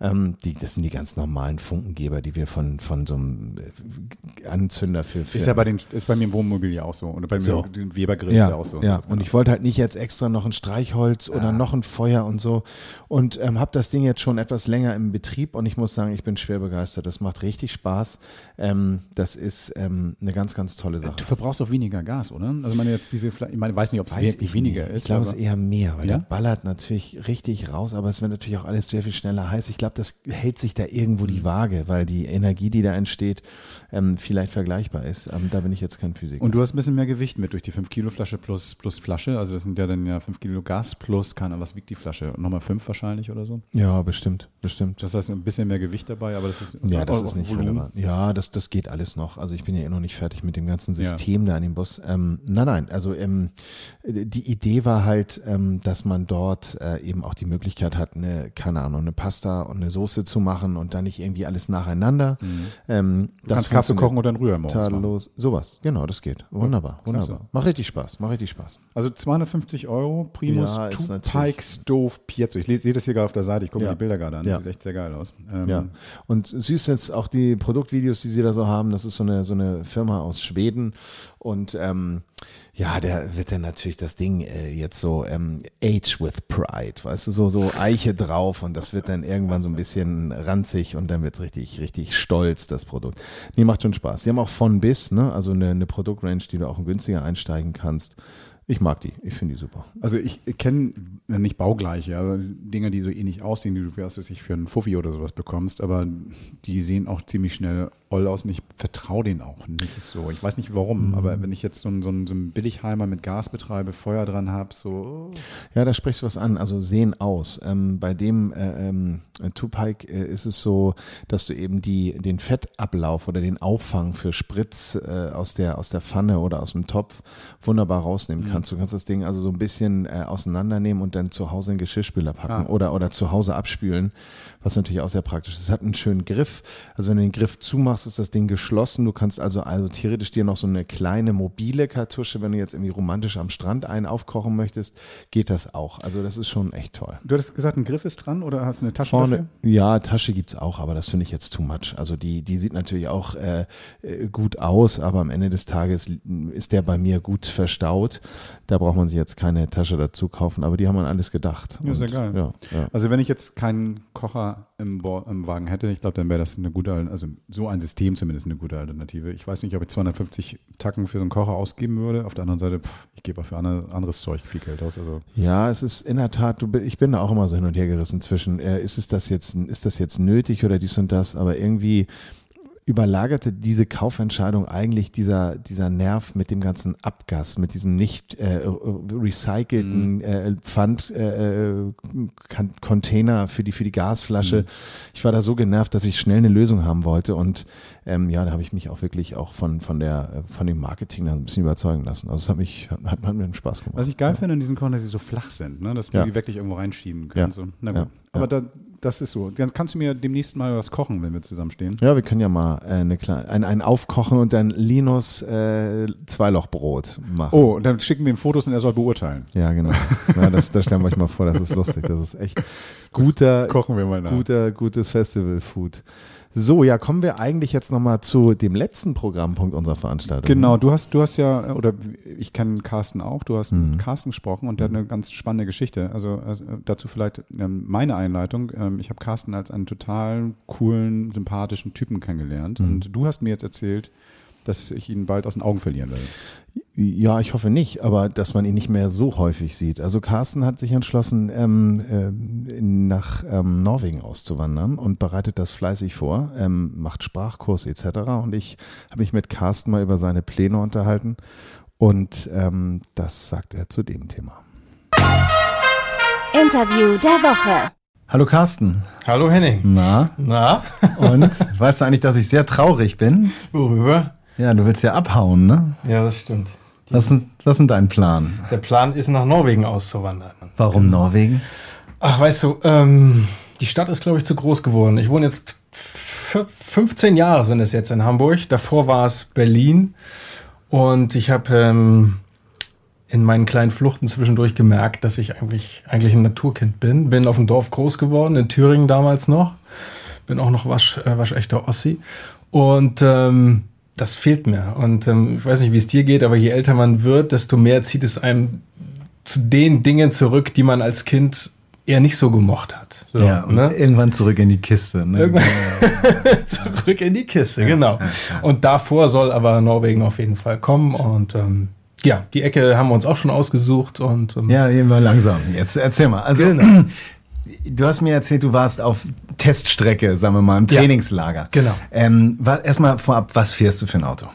Ähm, die, das sind die ganz normalen Funkengeber, die wir von, von so einem äh, Anzünder für, für Ist ja bei den, ist bei mir im Wohnmobil ja auch so. Und bei mir So. den Webergrill ist ja, ja auch so. Ja, und ich wollte halt nicht jetzt extra noch ein Streichholz oder noch ein Feuer und so. Und ähm, habe das Ding jetzt schon etwas länger im Betrieb und ich muss sagen, ich bin schwer begeistert. Das macht richtig Spaß. Ähm, das ist ähm, eine ganz, ganz tolle Sache. Du verbrauchst auch weniger Gas, oder? Also meine jetzt diese, ich meine, weiß nicht, ob es we- weniger nicht. ist. Ich glaube, es ist eher mehr, weil Ja? der ballert natürlich richtig raus, aber es wird natürlich auch alles sehr viel schneller heiß. Ich glaube, glaube, das hält sich da irgendwo die Waage, weil die Energie, die da entsteht, ähm, vielleicht vergleichbar ist. Ähm, da bin ich jetzt kein Physiker. Und du hast ein bisschen mehr Gewicht mit durch die 5 Kilo Flasche plus, plus Flasche. Also das sind ja dann ja 5 Kilo Gas plus, keine was wiegt die Flasche? Nochmal 5 wahrscheinlich oder so? ja, bestimmt, bestimmt. Das heißt ein bisschen mehr Gewicht dabei, aber das ist Ja, das oh, ist nicht relevant. Ja, das, das geht alles noch. Also ich bin ja eh noch nicht fertig mit dem ganzen System da an dem Bus. Ähm, nein, nein, also ähm, die Idee war halt, ähm, dass man dort äh, eben auch die Möglichkeit hat, eine, keine Ahnung, eine Pasta und eine Soße zu machen und dann nicht irgendwie alles nacheinander. Ähm, Mhm. Du kannst Kaffee kochen und dann rühren morgens machen. Sowas, genau, das geht. Wunderbar, Klasse. wunderbar. Macht richtig Spaß, macht richtig Spaß. Also 250 Euro, Primus Ja, ist Two natürlich- Pike Stove Piezo. Ich sehe das hier gerade auf der Seite, ich gucke Ja. mir die Bilder gerade an. Ja. Sieht echt sehr geil aus. Ähm, Ja. Und süß jetzt auch die Produktvideos, die sie da so haben. Das ist so eine, so eine Firma aus Schweden. Und ähm, ja, der wird dann natürlich das Ding äh, jetzt so ähm, Age with Pride, weißt du, so, so Eiche drauf und das wird dann irgendwann so ein bisschen ranzig und dann wird es richtig, richtig stolz, das Produkt. Nee, macht schon Spaß. Die haben auch von bis, ne? Also eine, eine Produktrange, die du auch günstiger einsteigen kannst. Ich mag die, ich finde die super. Also ich kenne nicht baugleiche, aber Dinge, die so ähnlich aussehen, die du was weiß ich, für einen Fuffi oder sowas bekommst, aber die sehen auch ziemlich schnell oll aus und ich vertraue denen auch nicht so. Ich weiß nicht warum, aber wenn ich jetzt so einen, so einen, so einen Billigheimer mit Gas betreibe, Feuer dran habe, so Ja, da sprichst du was an. Also sehen aus. Ähm, bei dem äh, ähm, Tupac äh, ist es so, dass du eben die, den Fettablauf oder den Auffang für Spritz äh, aus, der, aus der Pfanne oder aus dem Topf wunderbar rausnehmen kannst. Du kannst das Ding also so ein bisschen äh, auseinandernehmen und dann zu Hause in den Geschirrspüler packen Ah. oder, oder zu Hause abspülen, was natürlich auch sehr praktisch ist. Es hat einen schönen Griff. Also wenn du den Griff zumachst, ist das Ding geschlossen. Du kannst also, also theoretisch dir noch so eine kleine mobile Kartusche, wenn du jetzt irgendwie romantisch am Strand einen aufkochen möchtest, geht das auch. Also das ist schon echt toll. Du hattest gesagt, ein Griff ist dran oder hast du eine Tasche Vorne, dafür? ja, Tasche gibt's auch, aber das finde ich jetzt too much. Also die, die sieht natürlich auch äh, äh, gut aus, aber am Ende des Tages ist der bei mir gut verstaut. Da braucht man sich jetzt keine Tasche dazu kaufen, aber die haben an alles gedacht. Ja, sehr geil. Ja, ja. Also wenn ich jetzt keinen Kocher im, Bo im Wagen hätte, ich glaube, dann wäre das eine gute, Al- also so ein System zumindest eine gute Alternative. Ich weiß nicht, ob ich 250 Tacken für so einen Kocher ausgeben würde. Auf der anderen Seite, pff, ich gebe auch für andere, anderes Zeug viel Geld aus. Also Ja, es ist in der Tat, du, ich bin da auch immer so hin und her gerissen zwischen, äh, ist es das jetzt, ist das jetzt nötig oder dies und das, aber irgendwie überlagerte diese Kaufentscheidung eigentlich dieser, dieser Nerv mit dem ganzen Abgas, mit diesem nicht äh, recycelten äh, Pfand äh, äh, für die, für die Gasflasche. Ich war da so genervt, dass ich schnell eine Lösung haben wollte und ähm, ja, da habe ich mich auch wirklich auch von, von der, äh, von dem Marketing dann ein bisschen überzeugen lassen. Also es hat mich, hat, hat mir Spaß gemacht. Was ich geil finde an diesen Kochern, dass sie so flach sind, ne? dass man Ja. die wirklich irgendwo reinschieben kann. Ja. So. Na gut. Ja. Aber Ja. Da, das ist so. Dann kannst du mir demnächst mal was kochen, wenn wir zusammenstehen. Ja, wir können ja mal äh, eine kleine, ein, ein Aufkochen und dann Linus äh, Zweilochbrot machen. Oh, und dann schicken wir ihm Fotos und er soll beurteilen. Ja, genau. Ja, das, das stellen wir euch mal vor, das ist lustig. Das ist echt guter, Kochen wir mal nach. guter, gutes Festival-Food. So, ja, kommen wir eigentlich jetzt nochmal zu dem letzten Programmpunkt unserer Veranstaltung. Genau, du hast, du hast ja, oder ich kenne Carsten auch, du hast Mhm. mit Carsten gesprochen und der hat eine ganz spannende Geschichte. Also, also dazu vielleicht ähm, meine Einleitung. Ähm, ich habe Carsten als einen total coolen, sympathischen Typen kennengelernt Mhm. und du hast mir jetzt erzählt, dass ich ihn bald aus den Augen verlieren werde. Ja, ich hoffe nicht, aber dass man ihn nicht mehr so häufig sieht. Also Carsten hat sich entschlossen, ähm, in- nach ähm, Norwegen auszuwandern und bereitet das fleißig vor, ähm, macht Sprachkurs etc. Und ich habe mich mit Carsten mal über seine Pläne unterhalten und ähm, das sagt er zu dem Thema. Interview der Woche. Hallo Carsten. Hallo Henning. Na? Na? Und? weißt du eigentlich, dass ich sehr traurig bin? Worüber? Ja, du willst ja abhauen, ne? Ja, das stimmt. Was ist, was ist dein Plan? Der Plan ist, nach Norwegen auszuwandern. Warum Norwegen? Ach, weißt du, ähm, die Stadt ist, glaube ich, zu groß geworden. Ich wohne jetzt f- 15 Jahre sind es jetzt in Hamburg. Davor war es Berlin. Und ich habe ähm, in meinen kleinen Fluchten zwischendurch gemerkt, dass ich eigentlich, eigentlich ein Naturkind bin. Bin auf dem Dorf groß geworden, in Thüringen damals noch. Bin auch noch wasch, äh, waschechter Ossi. Und ähm, das fehlt mir. Und ähm, ich weiß nicht, wie es dir geht, aber je älter man wird, desto mehr zieht es einem zu den Dingen zurück, die man als Kind eher nicht so gemocht hat. So, ja, und ne? irgendwann zurück in die Kiste. Ne? Irgendwann zurück in die Kiste, genau. Und davor soll aber Norwegen auf jeden Fall kommen. Und ähm, ja, die Ecke haben wir uns auch schon ausgesucht. Und ähm, Ja, eben mal langsam. Jetzt erzähl mal. Also, Genau. Du hast mir erzählt, du warst auf Teststrecke, sagen wir mal, im Ja. Trainingslager. Genau. Ähm, Erstmal vorab, was fährst du für ein Auto?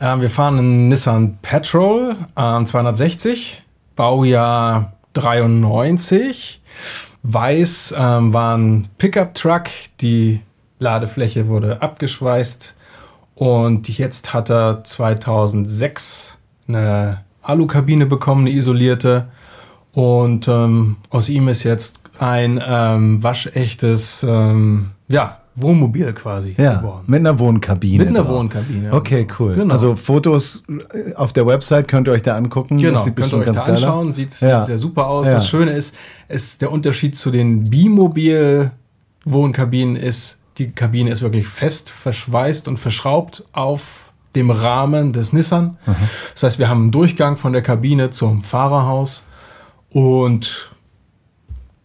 Ähm, wir fahren einen Nissan Petrol ähm, 260, Baujahr 93. Weiß ähm, war ein Pickup-Truck, die Ladefläche wurde abgeschweißt und jetzt hat er 2006 eine Alukabine bekommen, eine isolierte. Und ähm, aus ihm ist jetzt ein ähm, waschechtes ähm, ja, Wohnmobil quasi Ja, geworden. mit einer Wohnkabine. Mit einer drauf. Wohnkabine. Okay, cool. Genau. Also Fotos äh, auf der Website könnt ihr euch da angucken. Genau, könnt ihr euch da anschauen. Sieht, Ja. sieht sehr super aus. Ja. Das Schöne ist, ist, der Unterschied zu den Bimobil-Wohnkabinen ist, die Kabine ist wirklich fest verschweißt und verschraubt auf dem Rahmen des Nissan. Das heißt, wir haben einen Durchgang von der Kabine zum Fahrerhaus und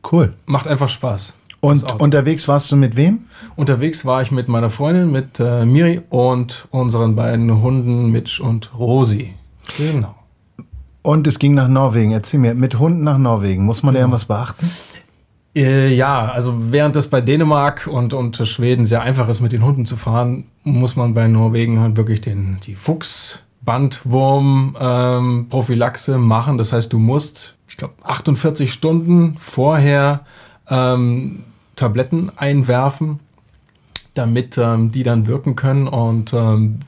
Cool. macht einfach Spaß. Und unterwegs warst du mit wem? Unterwegs war ich mit meiner Freundin, mit äh, Miri und unseren beiden Hunden Mitch und Rosi. Genau. Und es ging nach Norwegen. Erzähl mir, mit Hunden nach Norwegen. Muss man da irgendwas beachten? Äh, ja, also während es bei Dänemark und, und Schweden sehr einfach ist, mit den Hunden zu fahren, muss man bei Norwegen halt wirklich den, die Fuchs-Bandwurm-Prophylaxe machen. Das heißt, du musst, ich glaube, 48 Stunden vorher ähm, Tabletten einwerfen, damit ähm, die dann wirken können. Und ähm,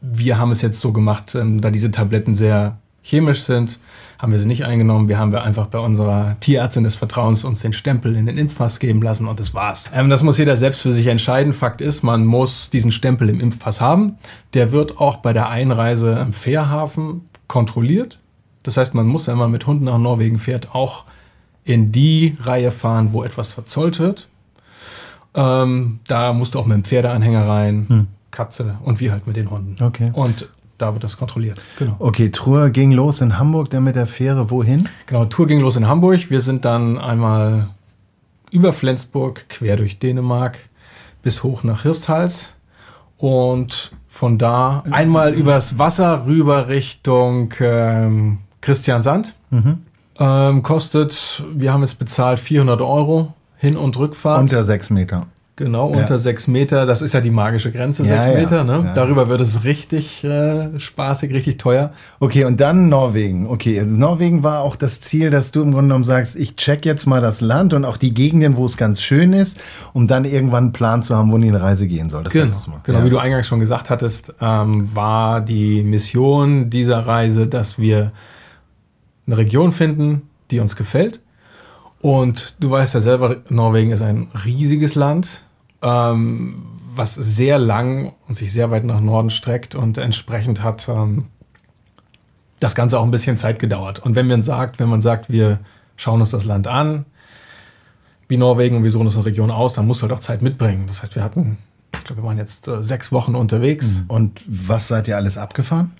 wir haben es jetzt so gemacht, ähm, da diese Tabletten sehr chemisch sind, haben wir sie nicht eingenommen. Wir haben wir einfach bei unserer Tierärztin des Vertrauens uns den Stempel in den Impfpass geben lassen und das war's. Ähm, das muss jeder selbst für sich entscheiden. Fakt ist, man muss diesen Stempel im Impfpass haben. Der wird auch bei der Einreise im Fährhafen kontrolliert. Das heißt, man muss, wenn man mit Hunden nach Norwegen fährt, auch in die Reihe fahren, wo etwas verzollt wird. Ähm, da musst du auch mit dem Pferdeanhänger rein, Katze und wie halt mit den Hunden. Okay. Und da wird das kontrolliert. Genau. Okay, Tour ging los in Hamburg, dann mit der Fähre wohin? Genau, Tour ging los in Hamburg. Wir sind dann einmal über Flensburg, quer durch Dänemark bis hoch nach Hirsthals. Und von da einmal übers Wasser rüber Richtung ähm, Christiansand. Ähm, kostet, wir haben es bezahlt, 400 Euro Hin- und Rückfahrt. Unter sechs Meter. Genau, Ja. unter sechs Meter. Das ist ja die magische Grenze, sechs ja. Meter. Ne? Ja. Darüber wird es richtig äh, spaßig, richtig teuer. Okay, und dann Norwegen. Okay, also Norwegen war auch das Ziel, dass du im Grunde genommen sagst, ich check jetzt mal das Land und auch die Gegenden, wo es ganz schön ist, um dann irgendwann einen Plan zu haben, wo die Reise gehen soll. Das Genau, genau wie du eingangs schon gesagt hattest, ähm, war die Mission dieser Reise, dass wir eine Region finden, die uns gefällt. Und du weißt ja selber, Norwegen ist ein riesiges Land, ähm, was sehr lang und sich sehr weit nach Norden streckt und entsprechend hat ähm, das Ganze auch ein bisschen Zeit gedauert. Und wenn man sagt, wenn man sagt, wir schauen uns das Land an, wie Norwegen und wir suchen uns eine Region aus, dann musst du halt auch Zeit mitbringen. Das heißt, wir hatten, ich glaube, wir waren jetzt äh, sechs Wochen unterwegs. Und was seid ihr alles abgefahren?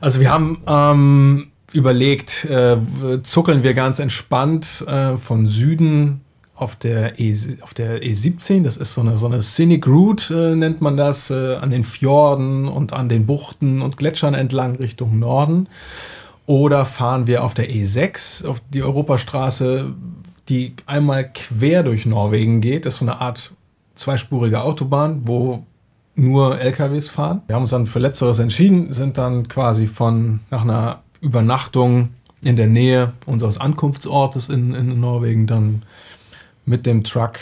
Also wir haben ähm, überlegt, äh, zuckeln wir ganz entspannt äh, von Süden auf der, e, auf der E17. Das ist so eine, so eine Scenic Route, äh, nennt man das, äh, an den Fjorden und an den Buchten und Gletschern entlang Richtung Norden. Oder fahren wir auf der E6, auf die Europastraße, die einmal quer durch Norwegen geht. Das ist so eine Art zweispurige Autobahn, wo nur LKWs fahren. Wir haben uns dann für Letzteres entschieden, sind dann quasi von nach einer Übernachtung in der Nähe unseres Ankunftsortes in, in Norwegen dann mit dem Truck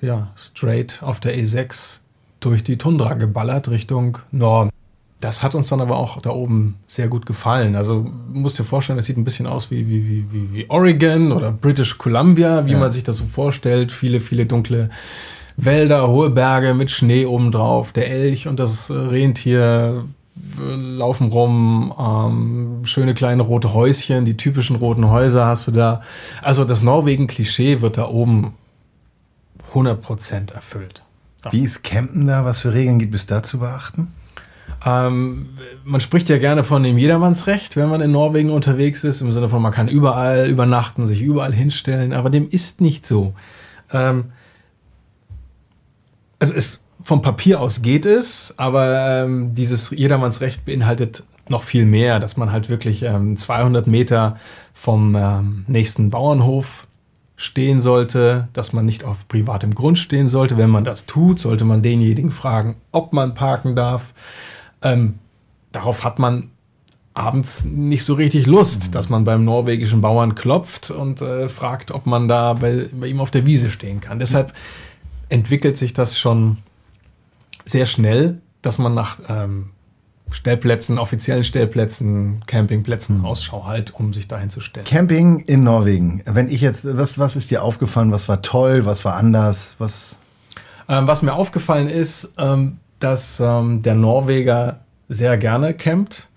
ja, straight auf der E6 durch die Tundra geballert Richtung Norden. Das hat uns dann aber auch da oben sehr gut gefallen. Also du musst dir vorstellen, das sieht ein bisschen aus wie, wie, wie, wie, Oregon oder British Columbia, wie Ja. man sich das so vorstellt. Viele, viele dunkle Wälder, hohe Berge mit Schnee obendrauf. Der Elch und das Rentier laufen rum. Ähm, schöne kleine rote Häuschen, die typischen roten Häuser hast du da. Also das Norwegen-Klischee wird da oben 100% erfüllt. Wie ist Campen da? Was für Regeln gibt es da zu beachten? Ähm, man spricht ja gerne von dem Jedermannsrecht, wenn man in Norwegen unterwegs ist, im Sinne von, man kann überall übernachten, sich überall hinstellen, aber dem ist nicht so. Ähm, also es, vom Papier aus geht es, aber ähm, dieses Jedermannsrecht beinhaltet noch viel mehr, dass man halt wirklich ähm, 200 Meter vom ähm, nächsten Bauernhof stehen sollte, dass man nicht auf privatem Grund stehen sollte. Wenn man das tut, sollte man denjenigen fragen, ob man parken darf. Ähm, darauf hat man abends nicht so richtig Lust, dass man beim norwegischen Bauern klopft und äh, fragt, ob man da bei, bei ihm auf der Wiese stehen kann. Deshalb entwickelt sich das schon sehr schnell, dass man nach ähm, Stellplätzen, offiziellen Stellplätzen, Campingplätzen Ausschau hält, um sich dahin zu stellen. Camping in Norwegen. Wenn ich jetzt, was, was ist dir aufgefallen? Was war toll? Was war anders? Was? Ähm, was mir aufgefallen ist, ähm, dass ähm, der Norweger sehr gerne campt.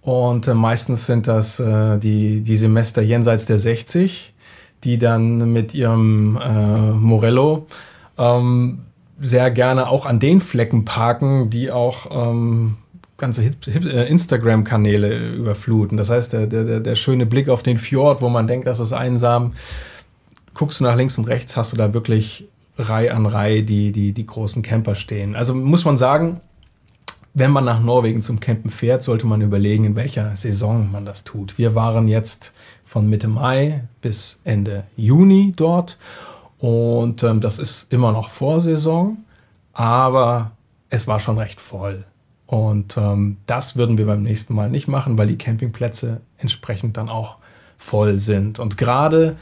Und äh, meistens sind das äh, die, die Semester jenseits der 60, die dann mit ihrem äh, Morello ähm, sehr gerne auch an den Flecken parken, die auch ähm, ganze äh, Instagram-Kanäle überfluten. Das heißt, der, der, der schöne Blick auf den Fjord, wo man denkt, das ist einsam, guckst du nach links und rechts, hast du da wirklich Reihe an Reihe die, die, die großen Camper stehen. Also muss man sagen, wenn man nach Norwegen zum Campen fährt, sollte man überlegen, in welcher Saison man das tut. Wir waren jetzt von Mitte Mai bis Ende Juni dort und ähm, das ist immer noch Vorsaison, aber es war schon recht voll. Und ähm, das würden wir beim nächsten Mal nicht machen, weil die Campingplätze entsprechend dann auch voll sind. Und gerade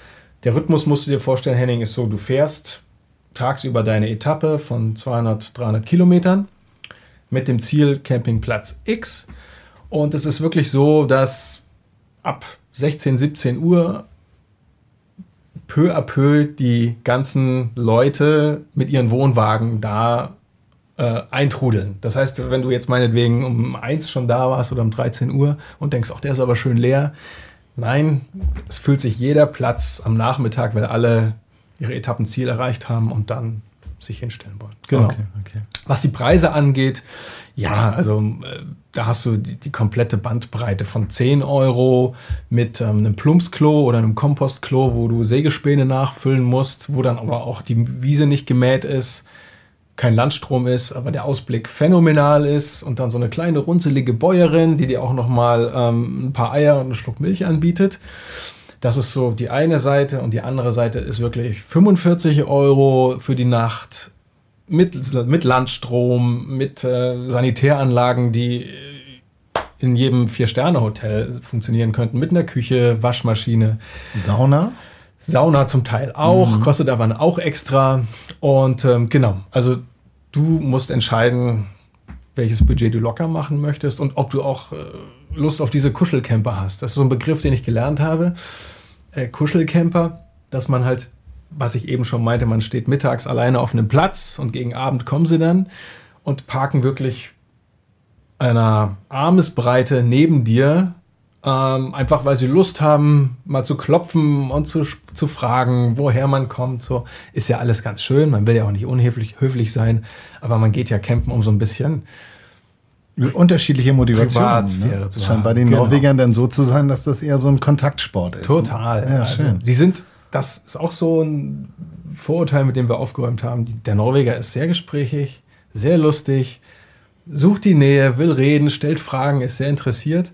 der Rhythmus musst du dir vorstellen, Henning, ist so, du fährst tagsüber deine Etappe von 200, 300 Kilometern mit dem Ziel Campingplatz X. Und es ist wirklich so, dass ab 16, 17 Uhr peu à peu die ganzen Leute mit ihren Wohnwagen da äh, eintrudeln. Das heißt, wenn du jetzt meinetwegen um 1 schon da warst oder um 13 Uhr und denkst, ach, der ist aber schön leer. Nein, es füllt sich jeder Platz am Nachmittag, weil alle ihre Etappenziel erreicht haben und dann sich hinstellen wollen. Genau. Okay, okay. Was die Preise angeht, ja, also äh, da hast du die, die komplette Bandbreite von 10 Euro mit ähm, einem Plumpsklo oder einem Kompostklo, wo du Sägespäne nachfüllen musst, wo dann aber auch die Wiese nicht gemäht ist, kein Landstrom ist, aber der Ausblick phänomenal ist und dann so eine kleine runzelige Bäuerin, die dir auch noch mal ähm, ein paar Eier und einen Schluck Milch anbietet. Das ist so die eine Seite und die andere Seite ist wirklich 45 Euro für die Nacht mit, mit Landstrom, mit äh, Sanitäranlagen, die in jedem Vier-Sterne-Hotel funktionieren könnten, mit einer Küche, Waschmaschine. Sauna? Sauna zum Teil auch, kostet aber auch extra. Und ähm, genau, also du musst entscheiden, welches Budget du locker machen möchtest und ob du auch äh, Lust auf diese Kuschelcamper hast. Das ist so ein Begriff, den ich gelernt habe. Äh, Kuschelcamper, dass man halt, was ich eben schon meinte, man steht mittags alleine auf einem Platz und gegen Abend kommen sie dann und parken wirklich einer Armesbreite neben dir, ähm, einfach weil sie Lust haben, mal zu klopfen und zu, zu fragen, woher man kommt. So ist ja alles ganz schön. Man will ja auch nicht unhöflich höflich sein, aber man geht ja campen, um so ein bisschen Unterschiedliche Motivationen. Ne? zu Scheint bei den Genau. Norwegern dann so zu sein, dass das eher so ein Kontaktsport ist. Total. Ne? Ja, also, schön. sie sind, das ist auch so ein Vorurteil, mit dem wir aufgeräumt haben. Der Norweger ist sehr gesprächig, sehr lustig, sucht die Nähe, will reden, stellt Fragen, ist sehr interessiert.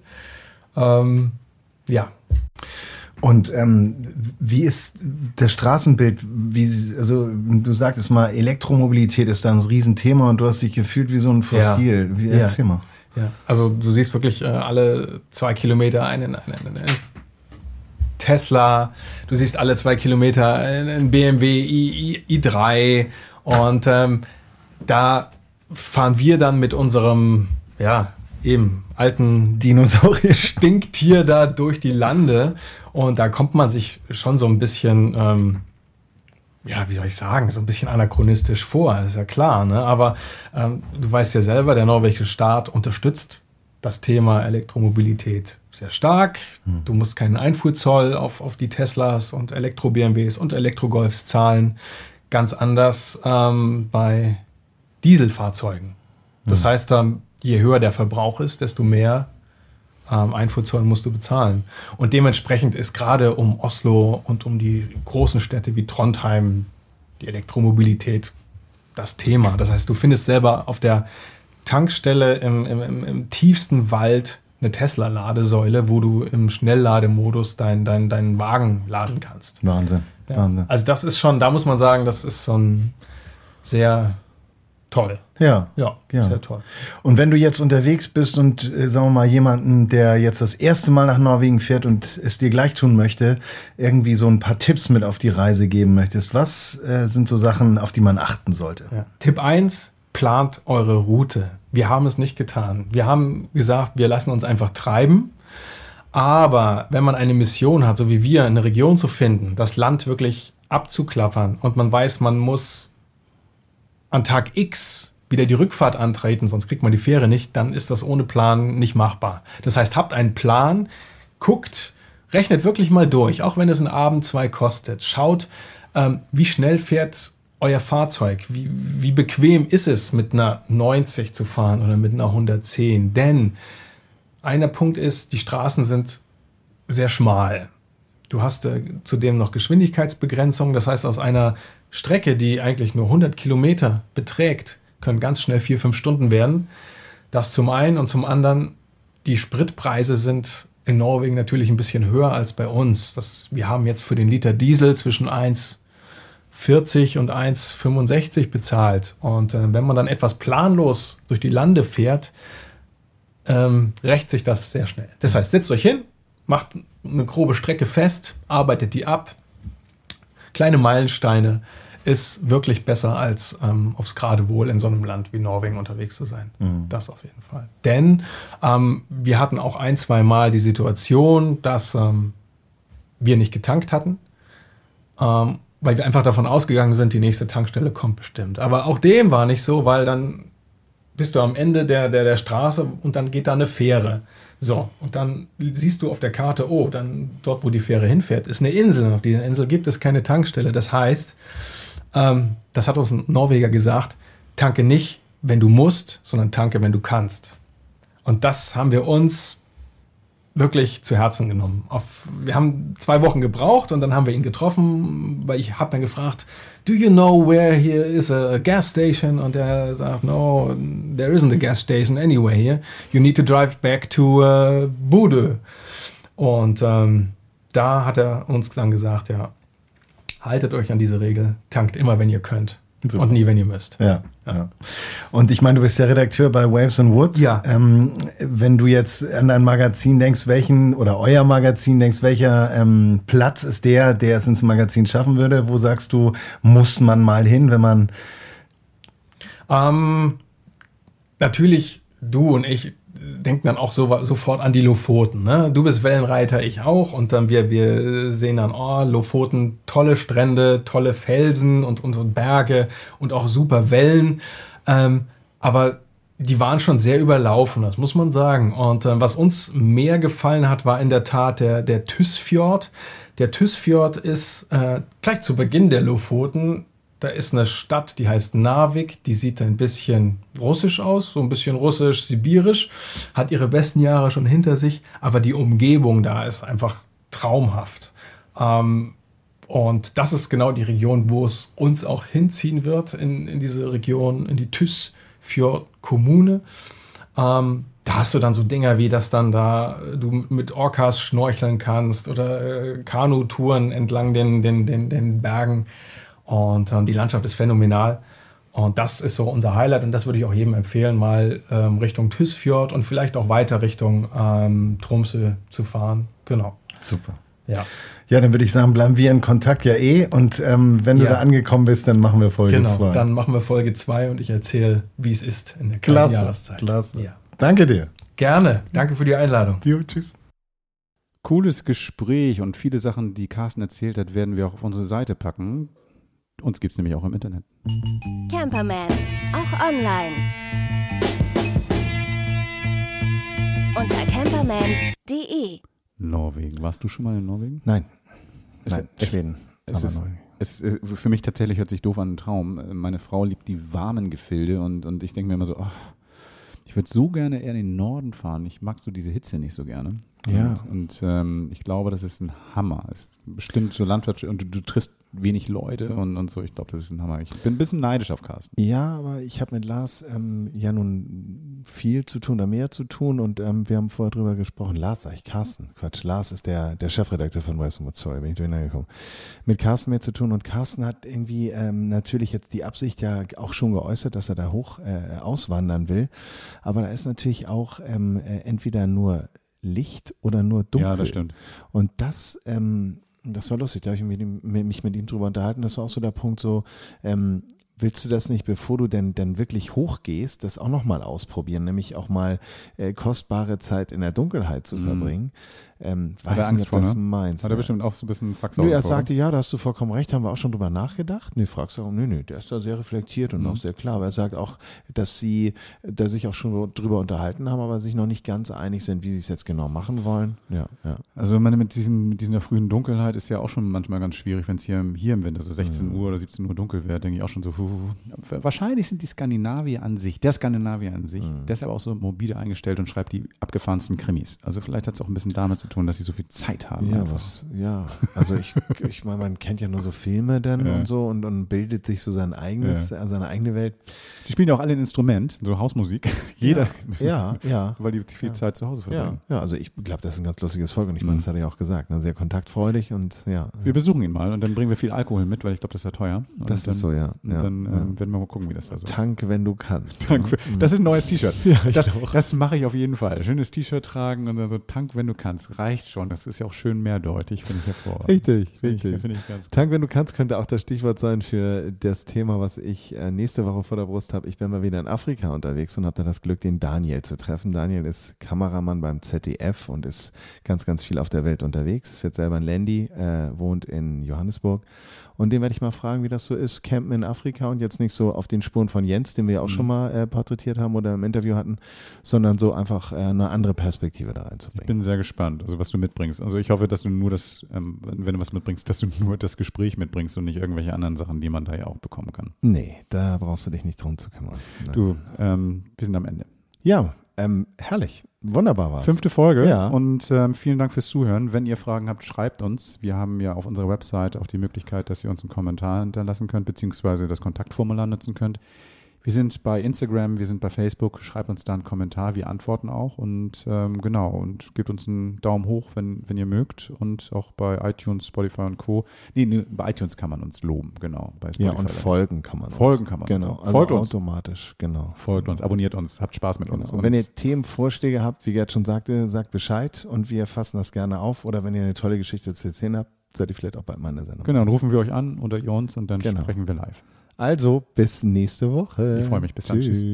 Ähm, ja, Und ähm, wie ist das Straßenbild? Wie, also du sagtest mal, Elektromobilität ist da ein Riesenthema und du hast dich gefühlt wie so ein Fossil. Wie, Ja. Erzähl mal. Ja, also du siehst wirklich äh, alle zwei Kilometer einen, einen, einen Tesla, du siehst alle zwei Kilometer einen BMW i, I, i3 und ähm, da fahren wir dann mit unserem, ja, eben alten Dinosaurier. Stinktier da durch die Lande und da kommt man sich schon so ein bisschen, ähm, ja, wie soll ich sagen, so ein bisschen anachronistisch vor, ist ja klar, ne? aber ähm, du weißt ja selber, der norwegische Staat unterstützt das Thema Elektromobilität sehr stark. Du musst keinen Einfuhrzoll auf, auf die Teslas und Elektro-BMWs und Elektro-Golfs zahlen. Ganz anders ähm, bei Dieselfahrzeugen. Das heißt, ähm, je höher der Verbrauch ist, desto mehr ähm, Einfuhrzoll musst du bezahlen. Und dementsprechend ist gerade um Oslo und um die großen Städte wie Trondheim die Elektromobilität das Thema. Das heißt, du findest selber auf der Tankstelle im, im, im, tiefsten Wald eine Tesla-Ladesäule, wo du im Schnelllademodus deinen dein, dein Wagen laden kannst. Wahnsinn. Ja. Wahnsinn. Also das ist schon, da muss man sagen, das ist schon sehr toll. Ja. Ja, Ja. sehr toll. Und wenn du jetzt unterwegs bist und, äh, sagen wir mal, jemanden, der jetzt das erste Mal nach Norwegen fährt und es dir gleich tun möchte, irgendwie so ein paar Tipps mit auf die Reise geben möchtest, was äh, sind so Sachen, auf die man achten sollte? Ja. Tipp 1, plant eure Route. Wir haben es nicht getan. Wir haben gesagt, wir lassen uns einfach treiben. Aber wenn man eine Mission hat, so wie wir, eine Region zu finden, das Land wirklich abzuklappern und man weiß, man muss an Tag X wieder die Rückfahrt antreten, sonst kriegt man die Fähre nicht, dann ist das ohne Plan nicht machbar. Das heißt, habt einen Plan, guckt, rechnet wirklich mal durch, auch wenn es einen Abend zwei kostet. Schaut, ähm, wie schnell fährt euer Fahrzeug, wie, wie bequem ist es, mit einer 90 zu fahren oder mit einer 110. Denn einer Punkt ist, die Straßen sind sehr schmal. Du hast äh, zudem noch Geschwindigkeitsbegrenzung. Das heißt, aus einer Strecke, die eigentlich nur 100 Kilometer beträgt, können ganz schnell vier, fünf Stunden werden. Das zum einen und zum anderen, die Spritpreise sind in Norwegen natürlich ein bisschen höher als bei uns. Das, wir haben jetzt für den Liter Diesel zwischen 1,40 und 1,65 bezahlt. Und äh, wenn man dann etwas planlos durch die Lande fährt, ähm, rächt sich das sehr schnell. Das heißt, setzt euch hin, macht eine grobe Strecke fest, arbeitet die ab. Kleine Meilensteine ist wirklich besser, als ähm, aufs Geradewohl in so einem Land wie Norwegen unterwegs zu sein. Das auf jeden Fall. Denn ähm, wir hatten auch ein, zwei Mal die Situation, dass ähm, wir nicht getankt hatten, ähm, weil wir einfach davon ausgegangen sind, die nächste Tankstelle kommt bestimmt. Aber auch dem war nicht so, weil dann bist du am Ende der, der, der Straße und dann geht da eine Fähre. So, und dann siehst du auf der Karte, oh, dann dort, wo die Fähre hinfährt, ist eine Insel. Und auf dieser Insel gibt es keine Tankstelle. Das heißt, ähm, das hat uns ein Norweger gesagt, tanke nicht, wenn du musst, sondern tanke, wenn du kannst. Und das haben wir uns wirklich zu Herzen genommen. Auf, wir haben zwei Wochen gebraucht und dann haben wir ihn getroffen, weil ich habe dann gefragt, do you know where here is a gas station? Und er sagt, no, there isn't a gas station anywhere here. You need to drive back to uh, Bude. Und ähm, da hat er uns dann gesagt, ja, haltet euch an diese Regel, tankt immer, wenn ihr könnt Super. und nie, wenn ihr müsst. Ja, ja. Und ich meine, du bist der Redakteur bei Waves and Woods. Ja. Ähm, wenn du jetzt an dein Magazin denkst, welchen oder euer Magazin denkst, welcher ähm, Platz ist der, der es ins Magazin schaffen würde? Wo sagst du, muss man mal hin, wenn man Ähm, natürlich, du und ich denken dann auch so, sofort an die Lofoten. Ne? Du bist Wellenreiter, ich auch. Und dann wir, wir sehen dann, oh, Lofoten, tolle Strände, tolle Felsen und, und, und Berge und auch super Wellen. Ähm, aber die waren schon sehr überlaufen, das muss man sagen. Und äh, was uns mehr gefallen hat, war in der Tat der, der Tysfjord. Der Tysfjord ist äh, gleich zu Beginn der Lofoten da ist eine Stadt, die heißt Narvik, die sieht ein bisschen russisch aus, so ein bisschen russisch-sibirisch, hat ihre besten Jahre schon hinter sich, aber die Umgebung da ist einfach traumhaft. Ähm, und das ist genau die Region, wo es uns auch hinziehen wird, in, in diese Region, in die Tysfjord-Kommune. Ähm, da hast du dann so Dinger wie, dass dann da du mit Orcas schnorcheln kannst oder äh, Kanutouren entlang den, den, den, den Bergen. Und ähm, die Landschaft ist phänomenal. Und das ist so unser Highlight. Und das würde ich auch jedem empfehlen, mal ähm, Richtung Tysfjord und vielleicht auch weiter Richtung ähm, Tromsø zu fahren. Genau. Super. Ja. Ja, dann würde ich sagen, bleiben wir in Kontakt ja eh. Und ähm, wenn du Ja. da angekommen bist, dann machen wir Folge Genau. 2. Dann machen wir Folge 2 und ich erzähle, wie es ist in der kalten Klasse, Jahreszeit. klasse. Ja. Danke dir. Gerne. Danke für die Einladung. Jo, tschüss. Cooles Gespräch und viele Sachen, die Carsten erzählt hat, werden wir auch auf unsere Seite packen. Uns gibt es nämlich auch im Internet. Camperman, auch online. Unter camperman.de. Norwegen. Warst du schon mal in Norwegen? Nein. Es Nein, ist- Schweden. Es ist, es ist, für mich tatsächlich hört sich doof an, ein Traum. Meine Frau liebt die warmen Gefilde und, und ich denke mir immer so, ach, ich würde so gerne eher in den Norden fahren. Ich mag so diese Hitze nicht so gerne. Ja. Und, und ähm, ich glaube, das ist ein Hammer. Ist bestimmt so Landwirtschaft und du, du triffst wenig Leute und, und so. Ich glaube, das ist ein Hammer. Ich bin ein bisschen neidisch auf Carsten. Ja, aber ich habe mit Lars ähm, ja nun viel zu tun, oder mehr zu tun und ähm, wir haben vorher drüber gesprochen. Lars, sag ich Carsten. Quatsch, Lars ist der, der Chefredakteur von West Sorry, bin ich durcheinander gekommen. Mit Carsten mehr zu tun und Carsten hat irgendwie ähm, natürlich jetzt die Absicht ja auch schon geäußert, dass er da hoch äh, auswandern will. Aber da ist natürlich auch ähm, äh, entweder nur Licht oder nur dunkel. Ja, das stimmt. Und das, ähm, das war lustig, da habe ich mich mit, ihm, mich mit ihm drüber unterhalten. Das war auch so der Punkt so, ähm, willst du das nicht, bevor du denn, denn wirklich hochgehst, das auch nochmal ausprobieren, nämlich auch mal äh, kostbare Zeit in der Dunkelheit zu Mhm. Ähm, Hat er weiß Angst nicht, vor, ne? meins Hat er wäre. bestimmt auch so ein bisschen Flachsaugen Nö, er vor, sagte, ja, da hast du vollkommen recht, haben wir auch schon drüber nachgedacht. Nee, fragst du, nö, nö, der ist da sehr reflektiert und Mhm. auch sehr klar. Aber er sagt auch, dass sie da sich auch schon drüber unterhalten haben, aber sich noch nicht ganz einig sind, wie sie es jetzt genau machen wollen. Ja, ja. Also ich meine, mit, diesen, mit dieser frühen Dunkelheit ist ja auch schon manchmal ganz schwierig, wenn es hier, im- hier im Winter so 16 Mhm. Uhr oder 17 Uhr dunkel wäre, denke ich auch schon so. Hu, hu, hu. Wahrscheinlich sind die Skandinavier an sich, der Skandinavier an sich, Mhm. der ist aber auch so mobile eingestellt und schreibt die abgefahrensten Krimis. Also vielleicht hat es auch ein bisschen damit zu tun, dass sie so viel Zeit haben. Ja, einfach. was, ja. Also ich, ich meine, man kennt ja nur so Filme dann Ja. und so und, und bildet sich so sein eigenes, äh, seine eigene Welt. Die spielen ja auch alle ein Instrument, so Hausmusik. Jeder. Ja, ja. Weil die viel Ja. Zeit zu Hause Ja, verbringen. ja, also ich glaube, das ist ein ganz lustiges Volk und ich meine, Mhm. das hat er ja auch gesagt, ne? sehr kontaktfreudig und ja. Wir besuchen ihn mal und dann bringen wir viel Alkohol mit, weil ich glaube, das ist ja teuer. Und Das dann, ist so, ja. Ja, dann ja. ähm, werden wir mal gucken, wie das da so ist. Tank, wenn du kannst. Tank, Mhm. das ist ein neues T-Shirt. Ja, ich das, auch. das mache ich auf jeden Fall. Schönes T-Shirt tragen und dann so Tank, wenn du kannst. Reicht schon. Das ist ja auch schön mehrdeutig, finde ich hervorragend. Richtig, richtig. Finde ich ganz gut. Tank, wenn du kannst, könnte auch das Stichwort sein für das Thema, was ich äh, nächste Woche vor der Brust habe. Ich bin mal wieder in Afrika unterwegs und habe da das Glück, den Daniel zu treffen. Daniel ist Kameramann beim ZDF und ist ganz, ganz viel auf der Welt unterwegs. Fährt selber ein Landy, äh, wohnt in Johannesburg. Und den werde ich mal fragen, wie das so ist, Campen in Afrika und jetzt nicht so auf den Spuren von Jens, den wir ja auch Mhm. schon mal äh, porträtiert haben oder im Interview hatten, sondern so einfach äh, eine andere Perspektive da Ich reinzubringen. bin sehr gespannt, also was du mitbringst. Also ich hoffe, dass du nur das, ähm, wenn du was mitbringst, dass du nur das Gespräch mitbringst und nicht irgendwelche anderen Sachen, die man da ja auch bekommen kann. Nee, da brauchst du dich nicht drum zu kümmern. Nein. Du, ähm, wir sind am Ende. Ja, ähm, herrlich. Wunderbar war's. Fünfte Folge. Ja. Und ähm, vielen Dank fürs Zuhören. Wenn ihr Fragen habt, schreibt uns. Wir haben ja auf unserer Website auch die Möglichkeit, dass ihr uns einen Kommentar hinterlassen könnt, beziehungsweise das Kontaktformular nutzen könnt. Wir sind bei Instagram, wir sind bei Facebook. Schreibt uns da einen Kommentar. Wir antworten auch. Und ähm, genau, und gebt uns einen Daumen hoch, wenn, wenn ihr mögt. Und auch bei iTunes, Spotify und Co. Nee, nee bei iTunes kann man uns loben, genau. Ja, und folgen kann man uns. Folgen kann man uns Genau, auch. also Folgt uns. automatisch, genau. Folgt uns, abonniert uns, habt Spaß mit Genau. uns. Und wenn ihr Themenvorschläge habt, wie Gerd schon sagte, sagt Bescheid und wir fassen das gerne auf. Oder wenn ihr eine tolle Geschichte zu erzählen habt, seid ihr vielleicht auch bald mal in der Sendung. Genau, dann rufen wir euch an oder ihr uns und dann Genau. sprechen wir live. Also, bis nächste Woche. Ich freue mich. Bis dann. Tschüss.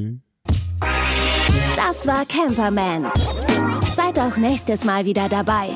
Das war Camperman. Seid auch nächstes Mal wieder dabei.